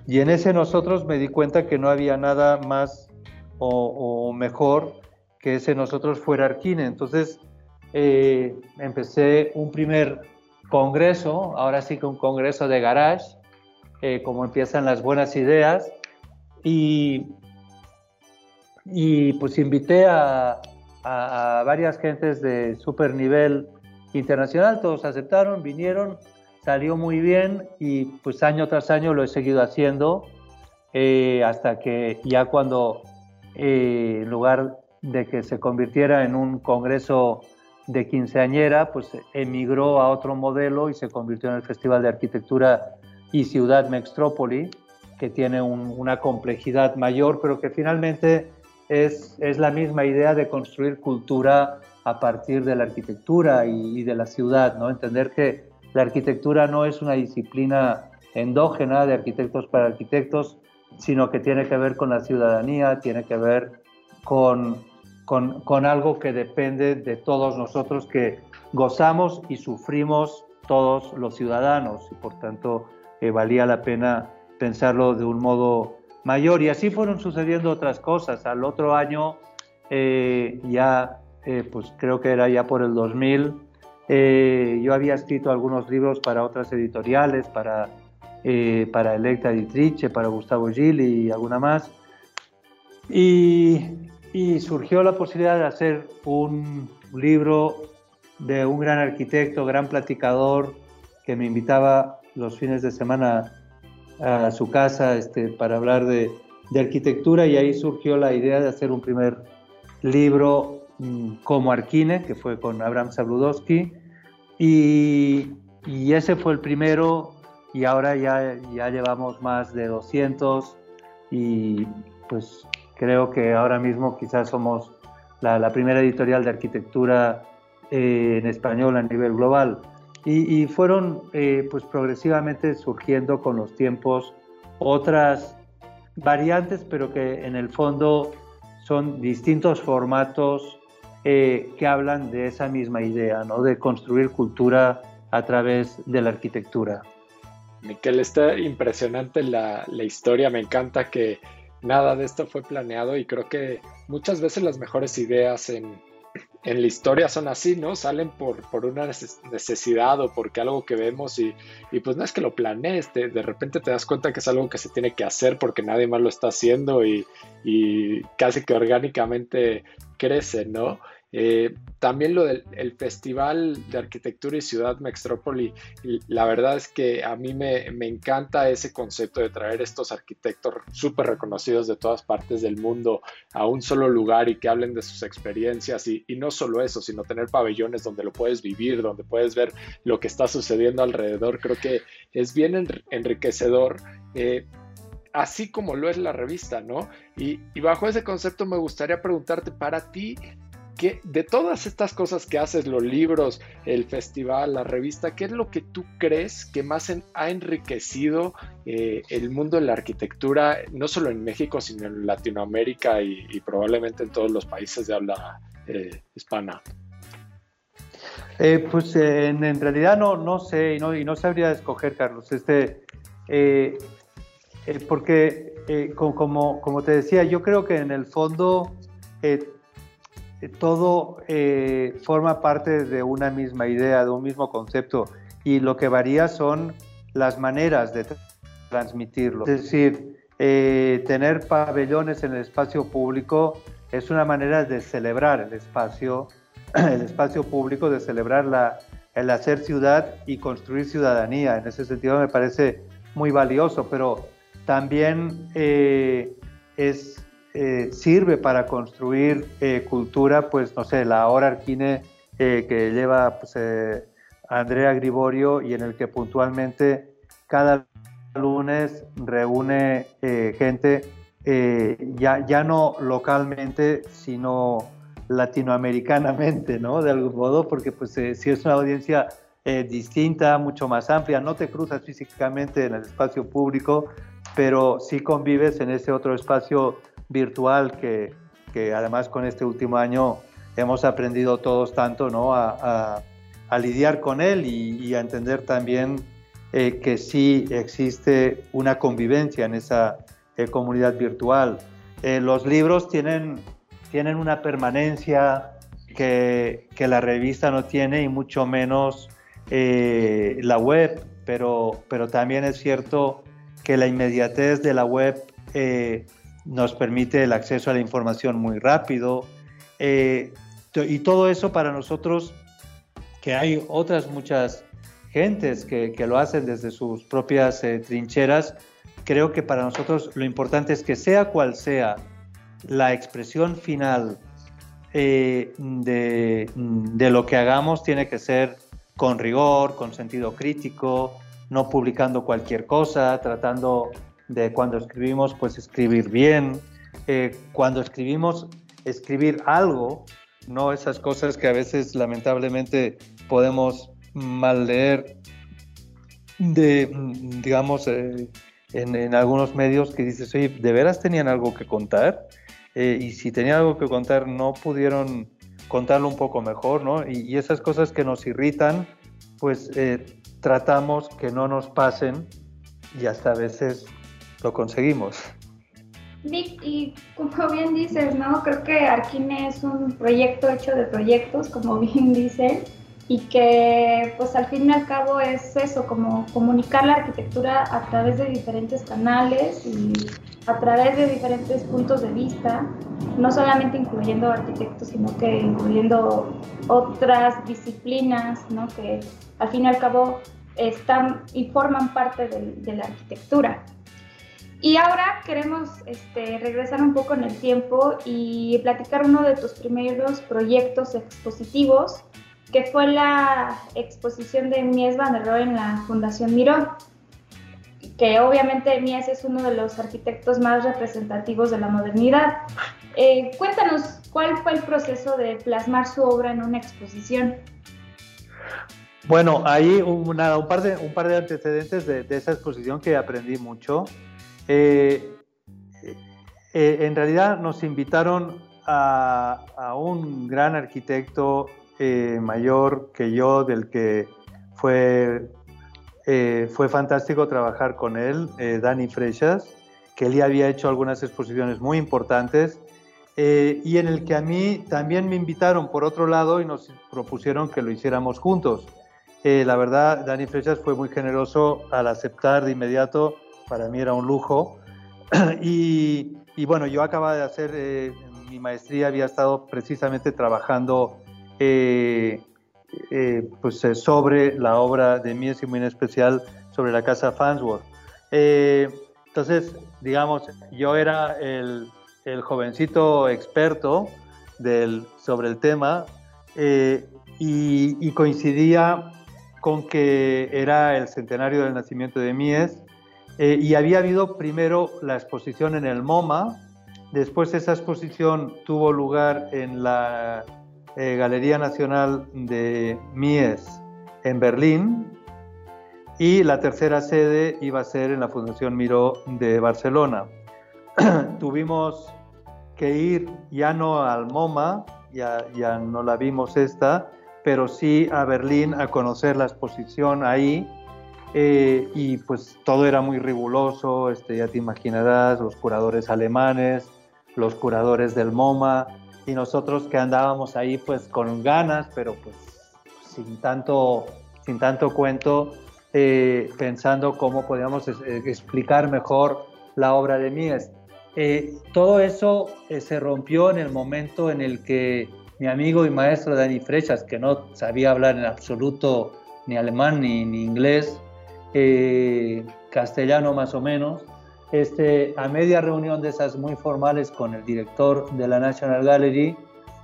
y en ese nosotros me di cuenta que no había nada más o, o mejor que ese nosotros fuera Arquine. Entonces eh, empecé un primer congreso, ahora sí que un congreso de garage, eh, como empiezan las buenas ideas, y, y pues invité a, a, varias gentes de super nivel internacional, todos aceptaron, vinieron, salió muy bien y pues año tras año lo he seguido haciendo eh, hasta que ya cuando en lugar de que se convirtiera en un congreso de quinceañera, pues emigró a otro modelo y se convirtió en el Festival de Arquitectura y Ciudad Mextrópoli, que tiene una complejidad mayor, pero que finalmente es, es, la misma idea de construir cultura a partir de la arquitectura y, de la ciudad, ¿no? Entender que la arquitectura no es una disciplina endógena de arquitectos para arquitectos, sino que tiene que ver con la ciudadanía, tiene que ver con, con, algo que depende de todos nosotros que gozamos y sufrimos todos los ciudadanos y por tanto eh, valía la pena pensarlo de un modo mayor. Y así fueron sucediendo otras cosas. Al otro año, eh, ya, eh, pues creo que era ya por el 2000, yo había escrito algunos libros para otras editoriales, para, para Electra Dietrich, para Gustavo Gil y alguna más. Y, y surgió la posibilidad de hacer un libro de un gran arquitecto, gran platicador, que me invitaba los fines de semana a su casa este, para hablar de, arquitectura y ahí surgió la idea de hacer un primer libro mm, como Arquine, que fue con Abraham Sabludowski, y, ese fue el primero y ahora ya, ya llevamos más de 200 y pues creo que ahora mismo quizás somos la, primera editorial de arquitectura eh, en español a nivel global. Y, fueron eh, pues progresivamente surgiendo con los tiempos otras variantes, pero que en el fondo son distintos formatos eh, que hablan de esa misma idea, ¿no? de construir cultura a través de la arquitectura. Miquel, está impresionante la, la historia, me encanta que nada de esto fue planeado y creo que muchas veces las mejores ideas en, en la historia son así, ¿no? Salen por, por una necesidad o porque algo que vemos y, y pues no es que lo planees, de repente te das cuenta que es algo que se tiene que hacer porque nadie más lo está haciendo y, y casi que orgánicamente crece, ¿no? Eh, también lo del Festival de Arquitectura y Ciudad Mextrópoli, la verdad es que a mí me, encanta ese concepto de traer estos arquitectos súper reconocidos de todas partes del mundo a un solo lugar y que hablen de sus experiencias y, no solo eso, sino tener pabellones donde lo puedes vivir, donde puedes ver lo que está sucediendo alrededor. Creo que es bien enriquecedor. Eh, así como lo es la revista, ¿no? Y, y, bajo ese concepto me gustaría preguntarte, para ti, de todas estas cosas que haces, los libros, el festival, la revista, ¿qué es lo que tú crees que más ha enriquecido eh, el mundo de la arquitectura, no solo en México, sino en Latinoamérica y, probablemente en todos los países de habla eh, hispana? Eh, pues en, realidad no, no sé y no, sabría escoger, Carlos. Este, porque, como te decía, yo creo que en el fondo todo eh, forma parte de una misma idea, de un mismo concepto, y lo que varía son las maneras de transmitirlo. Es decir, eh, tener pabellones en el espacio público es una manera de celebrar el espacio, el espacio público, de celebrar la, el hacer ciudad y construir ciudadanía. En ese sentido me parece muy valioso, pero también eh, es eh, sirve para construir eh, cultura, pues no sé, la hora Arquine eh, que lleva pues, Andrea Griborio y en el que puntualmente cada lunes reúne gente ya, ya no localmente, sino latinoamericanamente, ¿no? De algún modo, porque pues si es una audiencia distinta, mucho más amplia, no te cruzas físicamente en el espacio público, pero sí convives en ese otro espacio virtual que, que además con este último año hemos aprendido todos tanto ¿no? a, a, lidiar con él y, a entender también eh, que sí existe una convivencia en esa eh, comunidad virtual. Eh, los libros tienen, tienen una permanencia que, que, la revista no tiene y mucho menos la web, pero, pero también es cierto que la inmediatez de la web nos permite el acceso a la información muy rápido. Eh, y todo eso para nosotros, que hay otras muchas gentes que, lo hacen desde sus propias eh, trincheras, creo que para nosotros lo importante es que sea cual sea la expresión final eh, de, de, lo que hagamos tiene que ser con rigor, con sentido crítico, no publicando cualquier cosa, tratando de cuando escribimos, pues escribir bien, eh, cuando escribimos, escribir algo, no esas cosas que a veces lamentablemente podemos mal leer de, digamos, eh, en, en, algunos medios que dices, oye, ¿de veras tenían algo que contar? Eh, y si tenían algo que contar, no pudieron contarlo un poco mejor, ¿no? Y, y esas cosas que nos irritan, pues eh, tratamos que no nos pasen y hasta a veces lo conseguimos. Nick, y como bien dices, ¿no? Creo que Arquine es un proyecto hecho de proyectos, como bien dicen, y que pues al fin y al cabo es eso, como comunicar la arquitectura a través de diferentes canales y a través de diferentes puntos de vista, no solamente incluyendo arquitectos, sino que incluyendo otras disciplinas, ¿no? que al fin y al cabo están y forman parte de la arquitectura. Y ahora queremos este, regresar un poco en el tiempo y platicar uno de tus primeros proyectos expositivos que fue la exposición de Mies van der Rohe en la Fundación Miró, que obviamente Mies es uno de los arquitectos más representativos de la modernidad. Eh, cuéntanos cuál fue el proceso de plasmar su obra en una exposición. Bueno, ahí un, nada, un, par, de, un par de antecedentes de, de esa exposición que aprendí mucho. Eh, eh, en realidad nos invitaron a, a un gran arquitecto eh, mayor que yo, del que fue, eh, fue fantástico trabajar con él, eh, Dani Frechas, que él ya había hecho algunas exposiciones muy importantes eh, y en el que a mí también me invitaron por otro lado y nos propusieron que lo hiciéramos juntos. La verdad, Dani Frechas fue muy generoso al aceptar de inmediato, para mí era un lujo. y, bueno, yo acababa de hacer eh, mi maestría, había estado precisamente trabajando eh, eh, pues, sobre la obra de Mies y muy en especial sobre la casa Fansworth. Entonces, digamos, yo era el, jovencito experto del, sobre el tema y, coincidía con que era el centenario del nacimiento de Mies y había habido primero la exposición en el MoMA, después esa exposición tuvo lugar en la eh, Galería Nacional de Mies en Berlín y la tercera sede iba a ser en la Fundación Miró de Barcelona. Tuvimos que ir ya no al MoMA, ya, ya no la vimos esta, pero sí a Berlín a conocer la exposición ahí. Eh, y pues todo era muy riguroso, este, ya te imaginarás, los curadores alemanes, los curadores del MoMA, y nosotros que andábamos ahí pues con ganas, pero pues sin tanto, sin tanto cuento, eh, pensando cómo podíamos es, eh, explicar mejor la obra de Mies. Eh, todo eso eh, se rompió en el momento en el que mi amigo y maestro Dani Frechas, que no sabía hablar en absoluto ni alemán ni, ni inglés, eh, castellano más o menos, este, a media reunión de esas muy formales con el director de la National Gallery,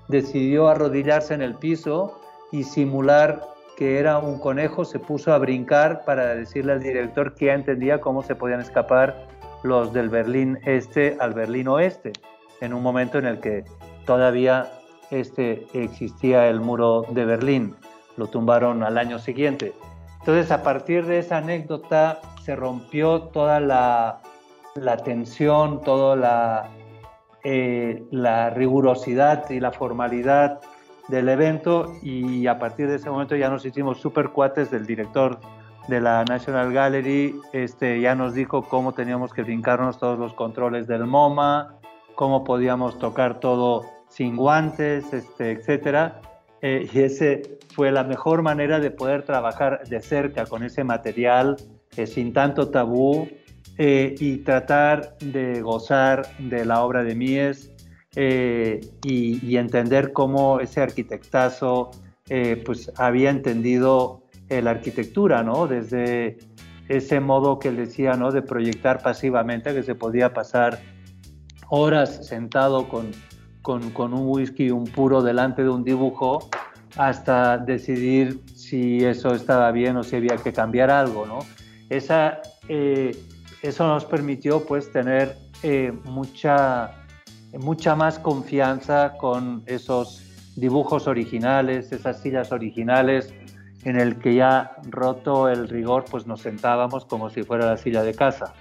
decidió arrodillarse en el piso y simular que era un conejo, se puso a brincar para decirle al director que ya entendía cómo se podían escapar los del Berlín Este al Berlín Oeste, en un momento en el que todavía este, existía el muro de Berlín, lo tumbaron al año siguiente. Entonces, a partir de esa anécdota se rompió toda la tensión, toda la, eh, la rigurosidad y la formalidad del evento y a partir de ese momento ya nos hicimos super cuates del director de la National Gallery, este, ya nos dijo cómo teníamos que brincarnos todos los controles del MoMA, cómo podíamos tocar todo sin guantes, este, etcétera. Eh, y ese fue la mejor manera de poder trabajar de cerca con ese material, eh, sin tanto tabú, eh, y tratar de gozar de la obra de Mies eh, y, y, entender cómo ese arquitectazo pues había entendido la arquitectura, ¿no? Desde ese modo que él decía, ¿no? De proyectar pasivamente, que se podía pasar horas sentado con, con, un whisky, un puro delante de un dibujo, hasta decidir si eso estaba bien o si había que cambiar algo, ¿no? Esa, eh, eso nos permitió pues tener eh, mucha, mucha más confianza con esos dibujos originales, esas sillas originales, en el que ya roto el rigor, pues nos sentábamos como si fuera la silla de casa.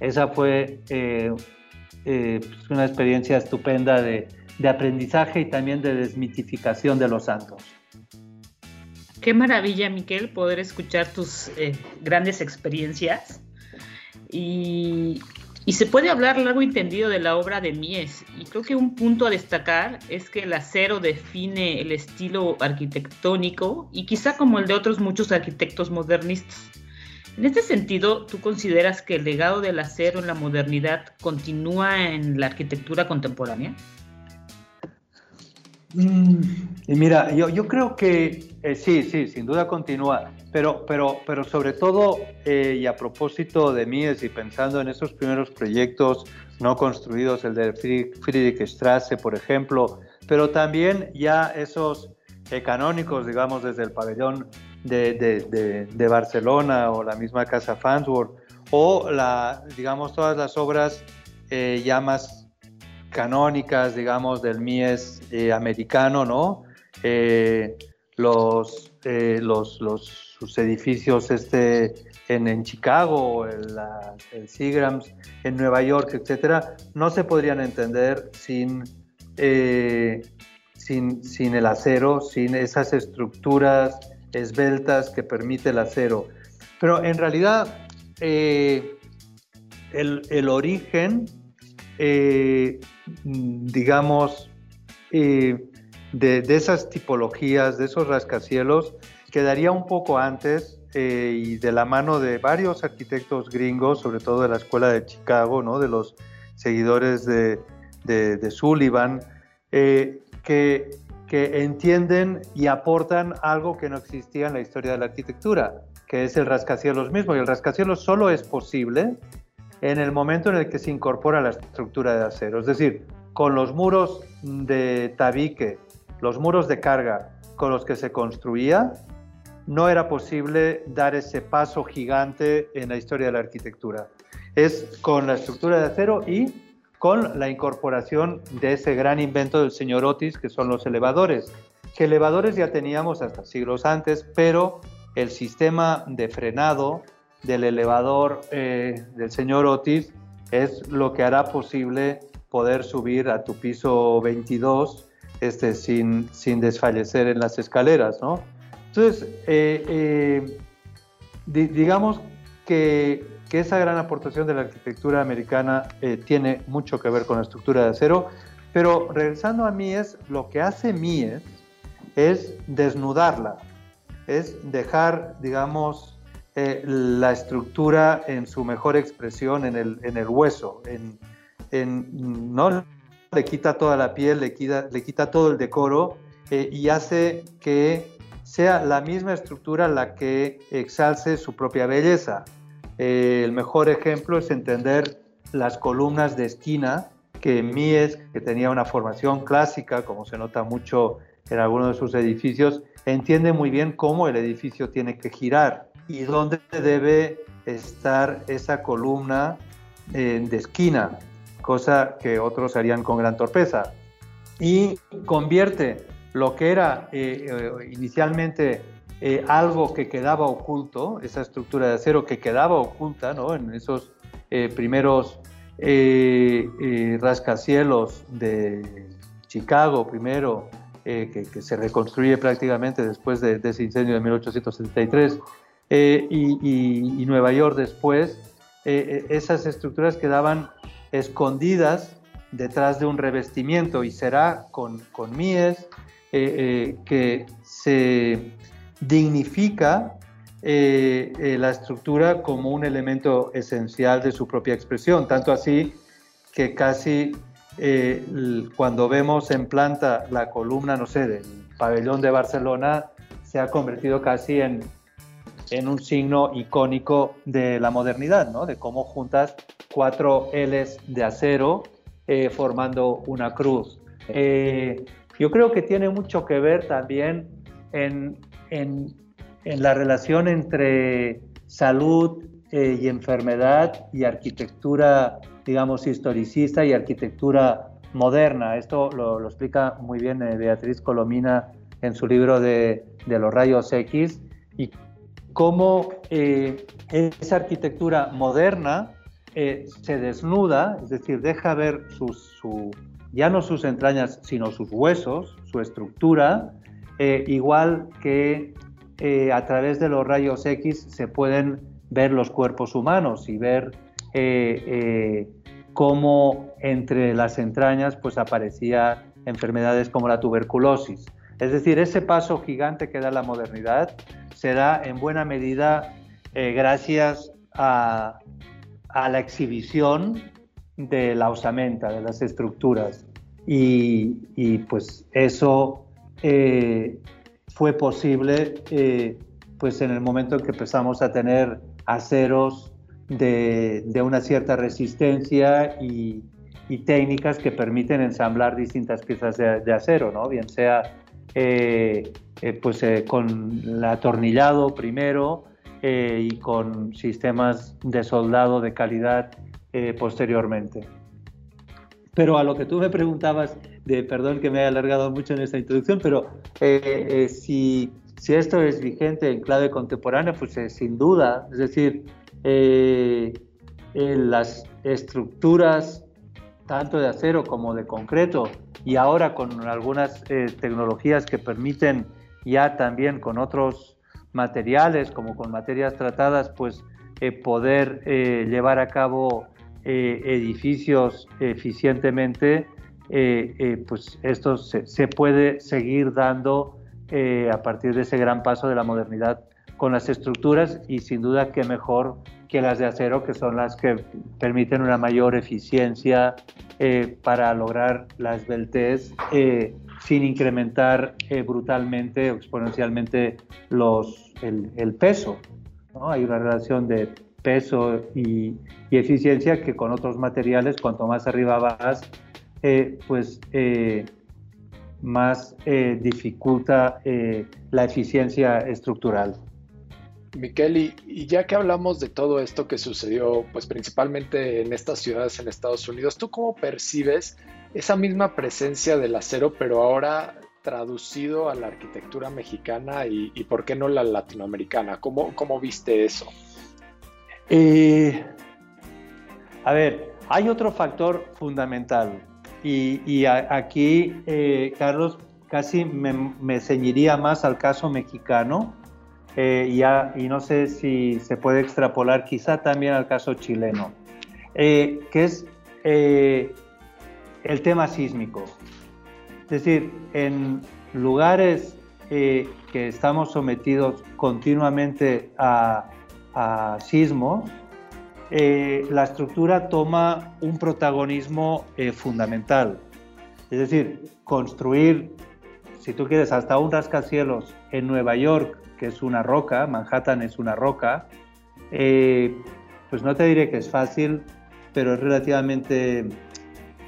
Esa fue eh, eh, pues, una experiencia estupenda de, aprendizaje y también de desmitificación de los santos. Qué maravilla, Miquel, poder escuchar tus eh, grandes experiencias. Y y se puede hablar largo y entendido de la obra de Mies, y creo que un punto a destacar es que el acero define el estilo arquitectónico y quizá como el de otros muchos arquitectos modernistas. En este sentido, ¿tú consideras que el legado del acero en la modernidad continúa en la arquitectura contemporánea? Mm, y mira, yo, yo creo que eh, sí, sí, sin duda continúa, pero, pero, pero sobre todo, eh, y a propósito de Mies y pensando en esos primeros proyectos no construidos, el de Friedrichstrasse, por ejemplo, pero también ya esos eh, canónicos, digamos, desde el pabellón de, de, de, Barcelona o la misma Casa Farnsworth, o la, digamos, todas las obras ya más canónicas, digamos, del Mies americano, ¿no? los, eh, los, los, sus edificios este, en, en Chicago, el, el Seagrams, en Nueva York, etcétera, no se podrían entender sin, eh, sin, sin el acero, sin esas estructuras esbeltas que permite el acero. Pero en realidad, eh, el, el, origen, digamos, de, esas tipologías, de esos rascacielos, quedaría un poco antes eh, y de la mano de varios arquitectos gringos, sobre todo de la Escuela de Chicago, ¿no? de los seguidores de, de, Sullivan, eh, que, que entienden y aportan algo que no existía en la historia de la arquitectura, que es el rascacielos mismo. Y el rascacielos solo es posible en el momento en el que se incorpora la estructura de acero. Es decir, con los muros de tabique los muros de carga con los que se construía, no era posible dar ese paso gigante en la historia de la arquitectura. Es con la estructura de acero y con la incorporación de ese gran invento del señor Otis, que son los elevadores, que elevadores ya teníamos hasta siglos antes, pero el sistema de frenado del elevador eh, del señor Otis es lo que hará posible poder subir a tu piso 22 este, sin, sin desfallecer en las escaleras, ¿no? Entonces, eh, eh, digamos que, que, esa gran aportación de la arquitectura americana eh, tiene mucho que ver con la estructura de acero, pero regresando a Mies, lo que hace Mies es desnudarla, es dejar, digamos, la estructura en su mejor expresión, en el, hueso, ¿no? le quita toda la piel, le quita, le quita todo el decoro eh, y hace que sea la misma estructura la que exalce su propia belleza. Eh, el mejor ejemplo es entender las columnas de esquina que Mies, que tenía una formación clásica, como se nota mucho en algunos de sus edificios, entiende muy bien cómo el edificio tiene que girar y dónde debe estar esa columna eh, de esquina cosa que otros harían con gran torpeza. Y convierte lo que era eh, eh, inicialmente eh, algo que quedaba oculto, esa estructura de acero que quedaba oculta ¿no? en esos primeros rascacielos de Chicago primero, que, se reconstruye prácticamente después de, ese incendio de 1873, y, y, Nueva York después, esas estructuras quedaban escondidas detrás de un revestimiento y será con, con Mies eh, eh, que se dignifica eh, la estructura como un elemento esencial de su propia expresión, tanto así que casi cuando vemos en planta la columna, no sé, del pabellón de Barcelona, se ha convertido casi en, en un signo icónico de la modernidad, ¿no? de cómo juntas cuatro Ls de acero, formando una cruz. yo creo que tiene mucho que ver también en, en, en la relación entre salud y enfermedad y arquitectura, digamos, historicista y arquitectura moderna. Esto lo, explica muy bien Beatriz Colomina en su libro de, los rayos X y cómo eh, esa arquitectura moderna eh, se desnuda, es decir, deja ver sus, su, ya no sus entrañas, sino sus huesos, su estructura, eh, igual que a través de los rayos X se pueden ver los cuerpos humanos y ver cómo entre las entrañas pues aparecía enfermedades como la tuberculosis. Es decir, ese paso gigante que da la modernidad se da en buena medida eh, gracias a, la exhibición de la osamenta, de las estructuras. Y, pues eso eh, fue posible eh, pues en el momento en que empezamos a tener aceros de, una cierta resistencia y, técnicas que permiten ensamblar distintas piezas de, de acero, ¿no? bien sea eh, eh, pues eh, con el atornillado primero y con sistemas de soldado de calidad posteriormente. Pero a lo que tú me preguntabas, de perdón que me haya alargado mucho en esta introducción, pero si, si, esto es vigente en clave contemporánea, pues sin duda, es decir, las estructuras tanto de acero como de concreto y ahora con algunas eh, tecnologías que permiten ya también con otros materiales como con materias tratadas pues eh, poder eh, llevar a cabo edificios eficientemente pues esto se, se, puede seguir dando a partir de ese gran paso de la modernidad con las estructuras y sin duda que mejor que las de acero, que son las que permiten una mayor eficiencia eh, para lograr la esbeltez eh, sin incrementar eh, brutalmente o exponencialmente los, el, peso. ¿no? Hay una relación de peso y, y, eficiencia que con otros materiales, cuanto más arriba vas, pues más dificulta la eficiencia estructural. Miquel, y, ya que hablamos de todo esto que sucedió, pues principalmente en estas ciudades en Estados Unidos, ¿tú cómo percibes esa misma presencia del acero, pero ahora traducido a la arquitectura mexicana y, por qué no la latinoamericana? ¿Cómo, cómo viste eso? Eh, a ver, hay otro factor fundamental y, aquí, eh, Carlos, casi me, me ceñiría más al caso mexicano eh, y no sé si se puede extrapolar quizá también al caso chileno, eh, que es el tema sísmico. Es decir, en lugares que estamos sometidos continuamente a, a sismos, la estructura toma un protagonismo fundamental. Es decir, construir, si tú quieres, hasta un rascacielos en Nueva York que es una roca, Manhattan es una roca, eh, pues no te diré que es fácil, pero es relativamente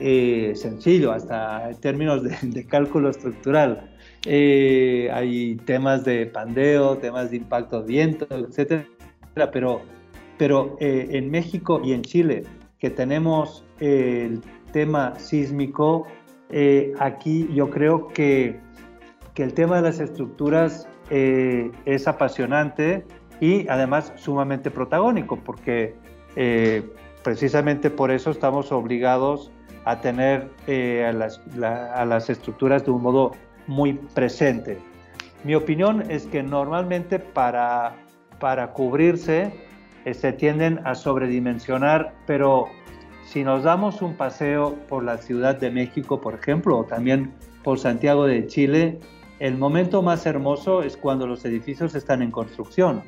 eh, sencillo, hasta en términos de, cálculo estructural. Eh, hay temas de pandeo, temas de impacto de viento, etcétera, pero, pero en México y en Chile, que tenemos el tema sísmico, aquí yo creo que, que el tema de las estructuras eh, es apasionante y además sumamente protagónico, porque eh, precisamente por eso estamos obligados a tener eh, a, las, estructuras de un modo muy presente. Mi opinión es que normalmente para, para cubrirse se tienden a sobredimensionar, pero si nos damos un paseo por la Ciudad de México, por ejemplo, o también por Santiago de Chile, el momento más hermoso es cuando los edificios están en construcción,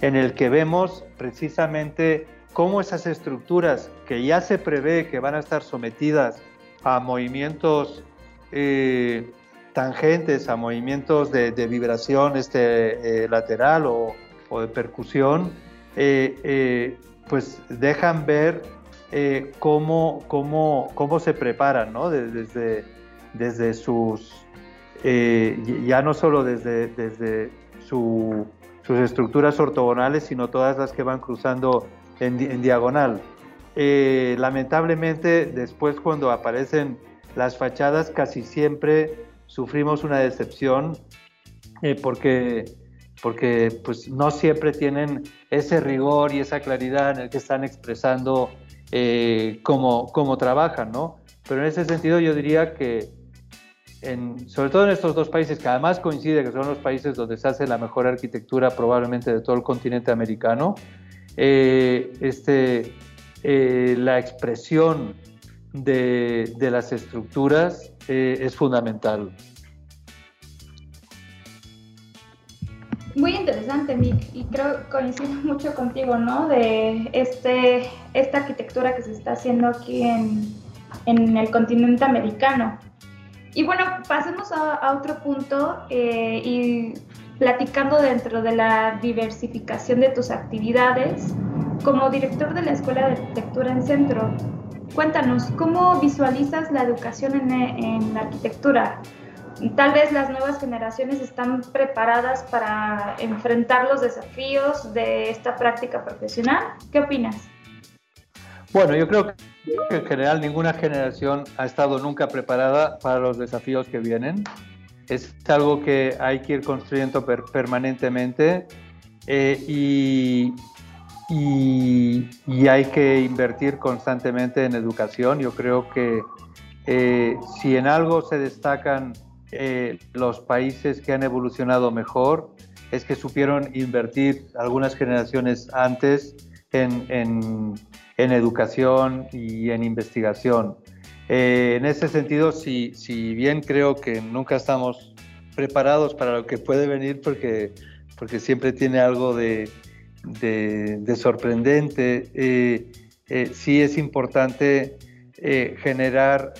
en el que vemos precisamente cómo esas estructuras que ya se prevé que van a estar sometidas a movimientos eh, tangentes, a movimientos de, vibración este, eh, lateral o, de percusión, eh, pues dejan ver eh, cómo, cómo, cómo, se preparan, ¿no? Desde, desde sus, eh, ya no solo desde, desde sus estructuras ortogonales, sino todas las que van cruzando en, diagonal. Eh, lamentablemente, después cuando aparecen las fachadas, casi siempre sufrimos una decepción porque porque pues no siempre tienen ese rigor y esa claridad en el que están expresando eh, cómo, trabajan, ¿no? Pero en ese sentido yo diría que, en, sobre todo en estos dos países, que además coincide que son los países donde se hace la mejor arquitectura probablemente de todo el continente americano, eh, este, eh, la expresión de, de las estructuras es fundamental. Muy interesante, Mick, y creo coincido mucho contigo, ¿no? De este, esta arquitectura que se está haciendo aquí en, en el continente americano. Y bueno, pasemos a, otro punto eh, y platicando dentro de la diversificación de tus actividades. Como director de la Escuela de Arquitectura en Centro, cuéntanos, ¿cómo visualizas la educación en, en la arquitectura? Tal vez las nuevas generaciones están preparadas para enfrentar los desafíos de esta práctica profesional. ¿Qué opinas? Bueno, yo creo que en general ninguna generación ha estado nunca preparada para los desafíos que vienen. Es algo que hay que ir construyendo permanentemente eh, y, hay que invertir constantemente en educación. Yo creo que eh, si en algo se destacan eh, los países que han evolucionado mejor es que supieron invertir algunas generaciones antes en, educación y en investigación. Eh, en ese sentido, si, bien creo que nunca estamos preparados para lo que puede venir, porque, porque siempre tiene algo de, sorprendente, eh, sí es importante generar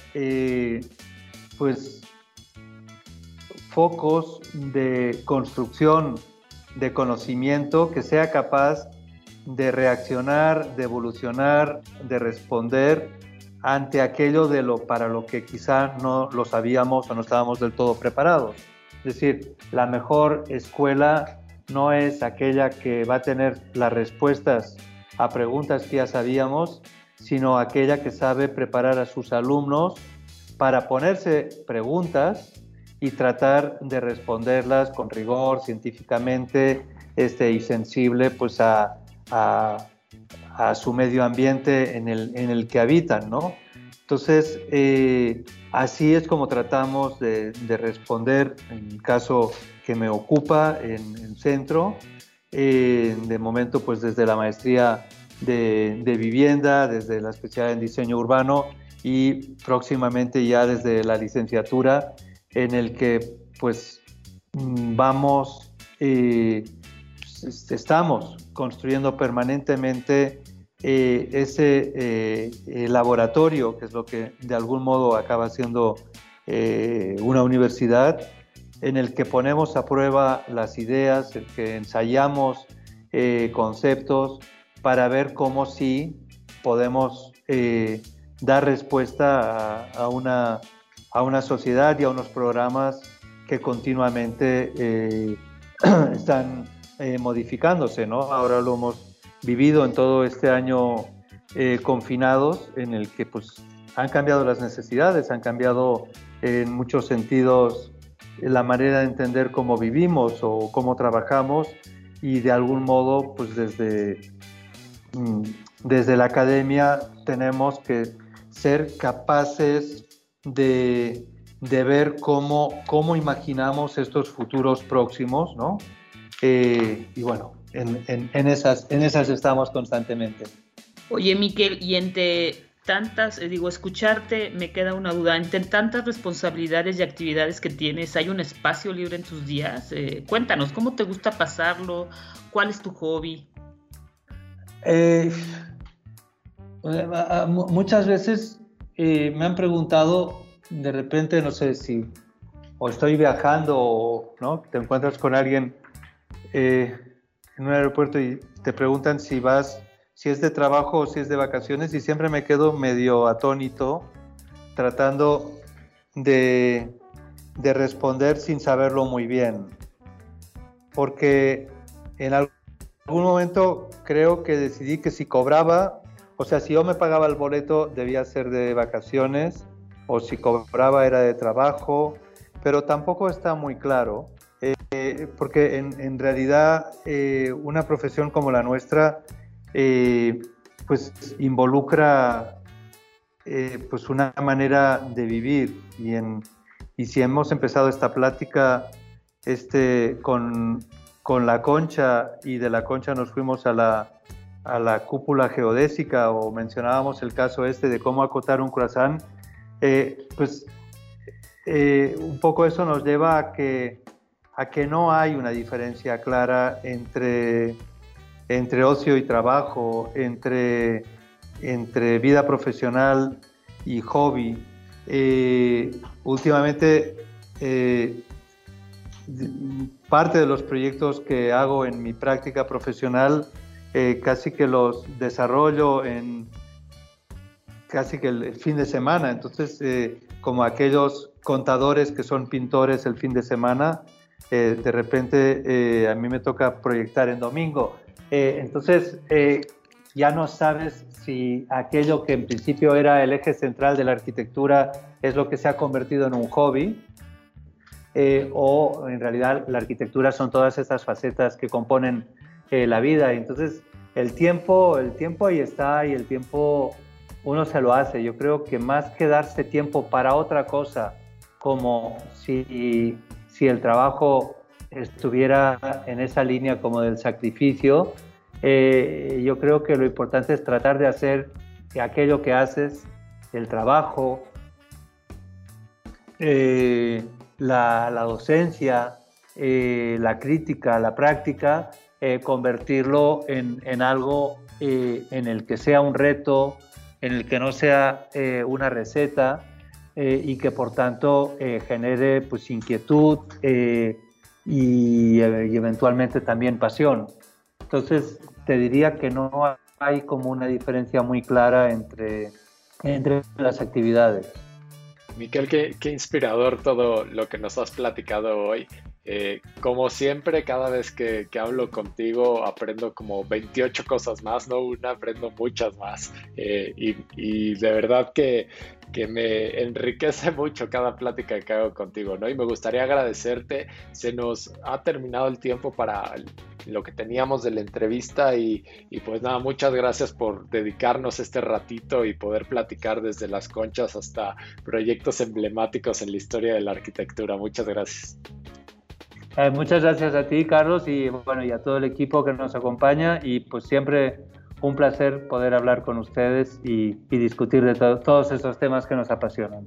pues focos de construcción de conocimiento que sea capaz de reaccionar, de evolucionar, de responder ante aquello de lo para lo que quizá no lo sabíamos o no estábamos del todo preparados. Es decir, la mejor escuela no es aquella que va a tener las respuestas a preguntas que ya sabíamos, sino aquella que sabe preparar a sus alumnos para ponerse preguntas y tratar de responderlas con rigor científicamente este, y sensible pues a, a, su medio ambiente en el, en el, que habitan, ¿no? Entonces, eh, así es como tratamos de, de, responder en el caso que me ocupa en el centro. Eh, de momento, pues desde la maestría de, de, vivienda, desde la especialidad en diseño urbano y próximamente ya desde la licenciatura en el que pues mm, vamos, eh, pues, estamos construyendo permanentemente eh, ese eh, laboratorio, que es lo que de algún modo acaba siendo una universidad, en el que ponemos a prueba las ideas, en que ensayamos conceptos para ver cómo sí podemos dar respuesta a una a una sociedad y a unos programas que continuamente eh, están eh, modificándose, ¿no? Ahora lo hemos vivido en todo este año eh, confinados, en el que pues han cambiado las necesidades, han cambiado en muchos sentidos la manera de entender cómo vivimos o cómo trabajamos y de algún modo pues desde, mm, desde la academia tenemos que ser capaces de, ver cómo, cómo imaginamos estos futuros próximos, ¿no? Eh, y bueno, en, esas, en esas estamos constantemente. Oye, Miquel, y entre tantas, eh, digo, escucharte me queda una duda, entre tantas responsabilidades y actividades que tienes, ¿hay un espacio libre en tus días? Eh, cuéntanos, ¿cómo te gusta pasarlo? ¿Cuál es tu hobby? muchas veces me han preguntado, de repente, no sé si o estoy viajando o ¿no? te encuentras con alguien eh, en un aeropuerto y te preguntan si vas si es de trabajo o si es de vacaciones y siempre me quedo medio atónito tratando de, de responder sin saberlo muy bien. Porque en algún momento creo que decidí que si cobraba, o sea, si yo me pagaba el boleto debía ser de vacaciones o si cobraba era de trabajo, pero tampoco está muy claro, eh, porque en, realidad eh, una profesión como la nuestra eh, pues involucra pues una manera de vivir. Y, y si hemos empezado esta plática este, con, con la concha y de la concha nos fuimos a la, a la cúpula geodésica o mencionábamos el caso este de cómo acotar un croissant, eh, pues eh, un poco eso nos lleva a que, a que no hay una diferencia clara entre, entre ocio y trabajo, entre, entre vida profesional y hobby. Eh, últimamente, parte de los proyectos que hago en mi práctica profesional eh, casi que los desarrollo en casi que el, fin de semana. Entonces, eh, como aquellos contadores que son pintores el fin de semana, eh, de repente a mí me toca proyectar en domingo. entonces, ya no sabes si aquello que en principio era el eje central de la arquitectura es lo que se ha convertido en un hobby. o en realidad la arquitectura son todas estas facetas que componen la vida. Entonces, el tiempo, el tiempo ahí está y el tiempo uno se lo hace. Yo creo que más que darse tiempo para otra cosa, como si, si el trabajo estuviera en esa línea como del sacrificio, eh, yo creo que lo importante es tratar de hacer que aquello que haces, el trabajo, eh, la, docencia, eh, la crítica, la práctica, eh, convertirlo en, algo eh, en el que sea un reto, en el que no sea eh, una receta y que por tanto genere pues, inquietud y, eventualmente también pasión. Entonces, te diría que no hay como una diferencia muy clara entre, entre las actividades. Miquel, qué, inspirador todo lo que nos has platicado hoy. Eh, como siempre, cada vez que, hablo contigo aprendo como 28 cosas más, no una, aprendo muchas más. Eh, y, de verdad que, me enriquece mucho cada plática que hago contigo, ¿no? Y me gustaría agradecerte. Se nos ha terminado el tiempo para lo que teníamos de la entrevista y, y pues nada, muchas gracias por dedicarnos este ratito y poder platicar desde las conchas hasta proyectos emblemáticos en la historia de la arquitectura. Muchas gracias. Eh, muchas gracias a ti, Carlos, y bueno, y a todo el equipo que nos acompaña. Y pues siempre un placer poder hablar con ustedes y, discutir de todos esos temas que nos apasionan.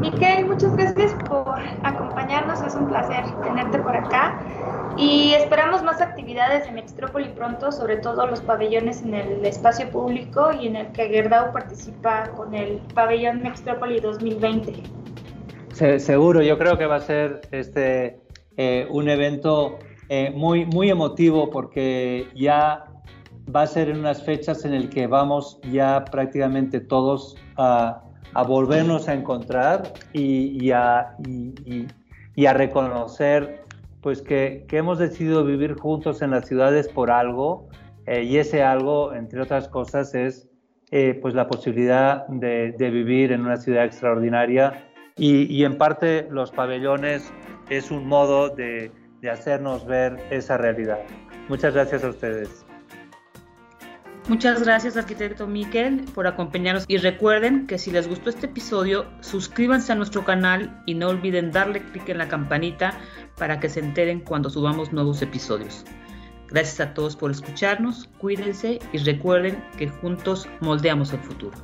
Miquel, muchas gracias por acompañarnos, es un placer tenerte por acá y esperamos más actividades en Extrópoli pronto, sobre todo los pabellones en el espacio público y en el que Gerdau participa con el pabellón Extrópoli 2020 seguro, yo creo que va a ser este, eh, un evento eh, muy, muy emotivo porque ya va a ser en unas fechas en el que vamos ya prácticamente todos a, volvernos a encontrar y, a, y, a, reconocer pues que, hemos decidido vivir juntos en las ciudades por algo eh, y ese algo, entre otras cosas, es pues la posibilidad de, vivir en una ciudad extraordinaria y, en parte los pabellones es un modo de, de hacernos ver esa realidad. Muchas gracias a ustedes. Muchas gracias, arquitecto Miquel, por acompañarnos. Y recuerden que si les gustó este episodio, suscríbanse a nuestro canal y no olviden darle clic en la campanita para que se enteren cuando subamos nuevos episodios. Gracias a todos por escucharnos, cuídense y recuerden que juntos moldeamos el futuro.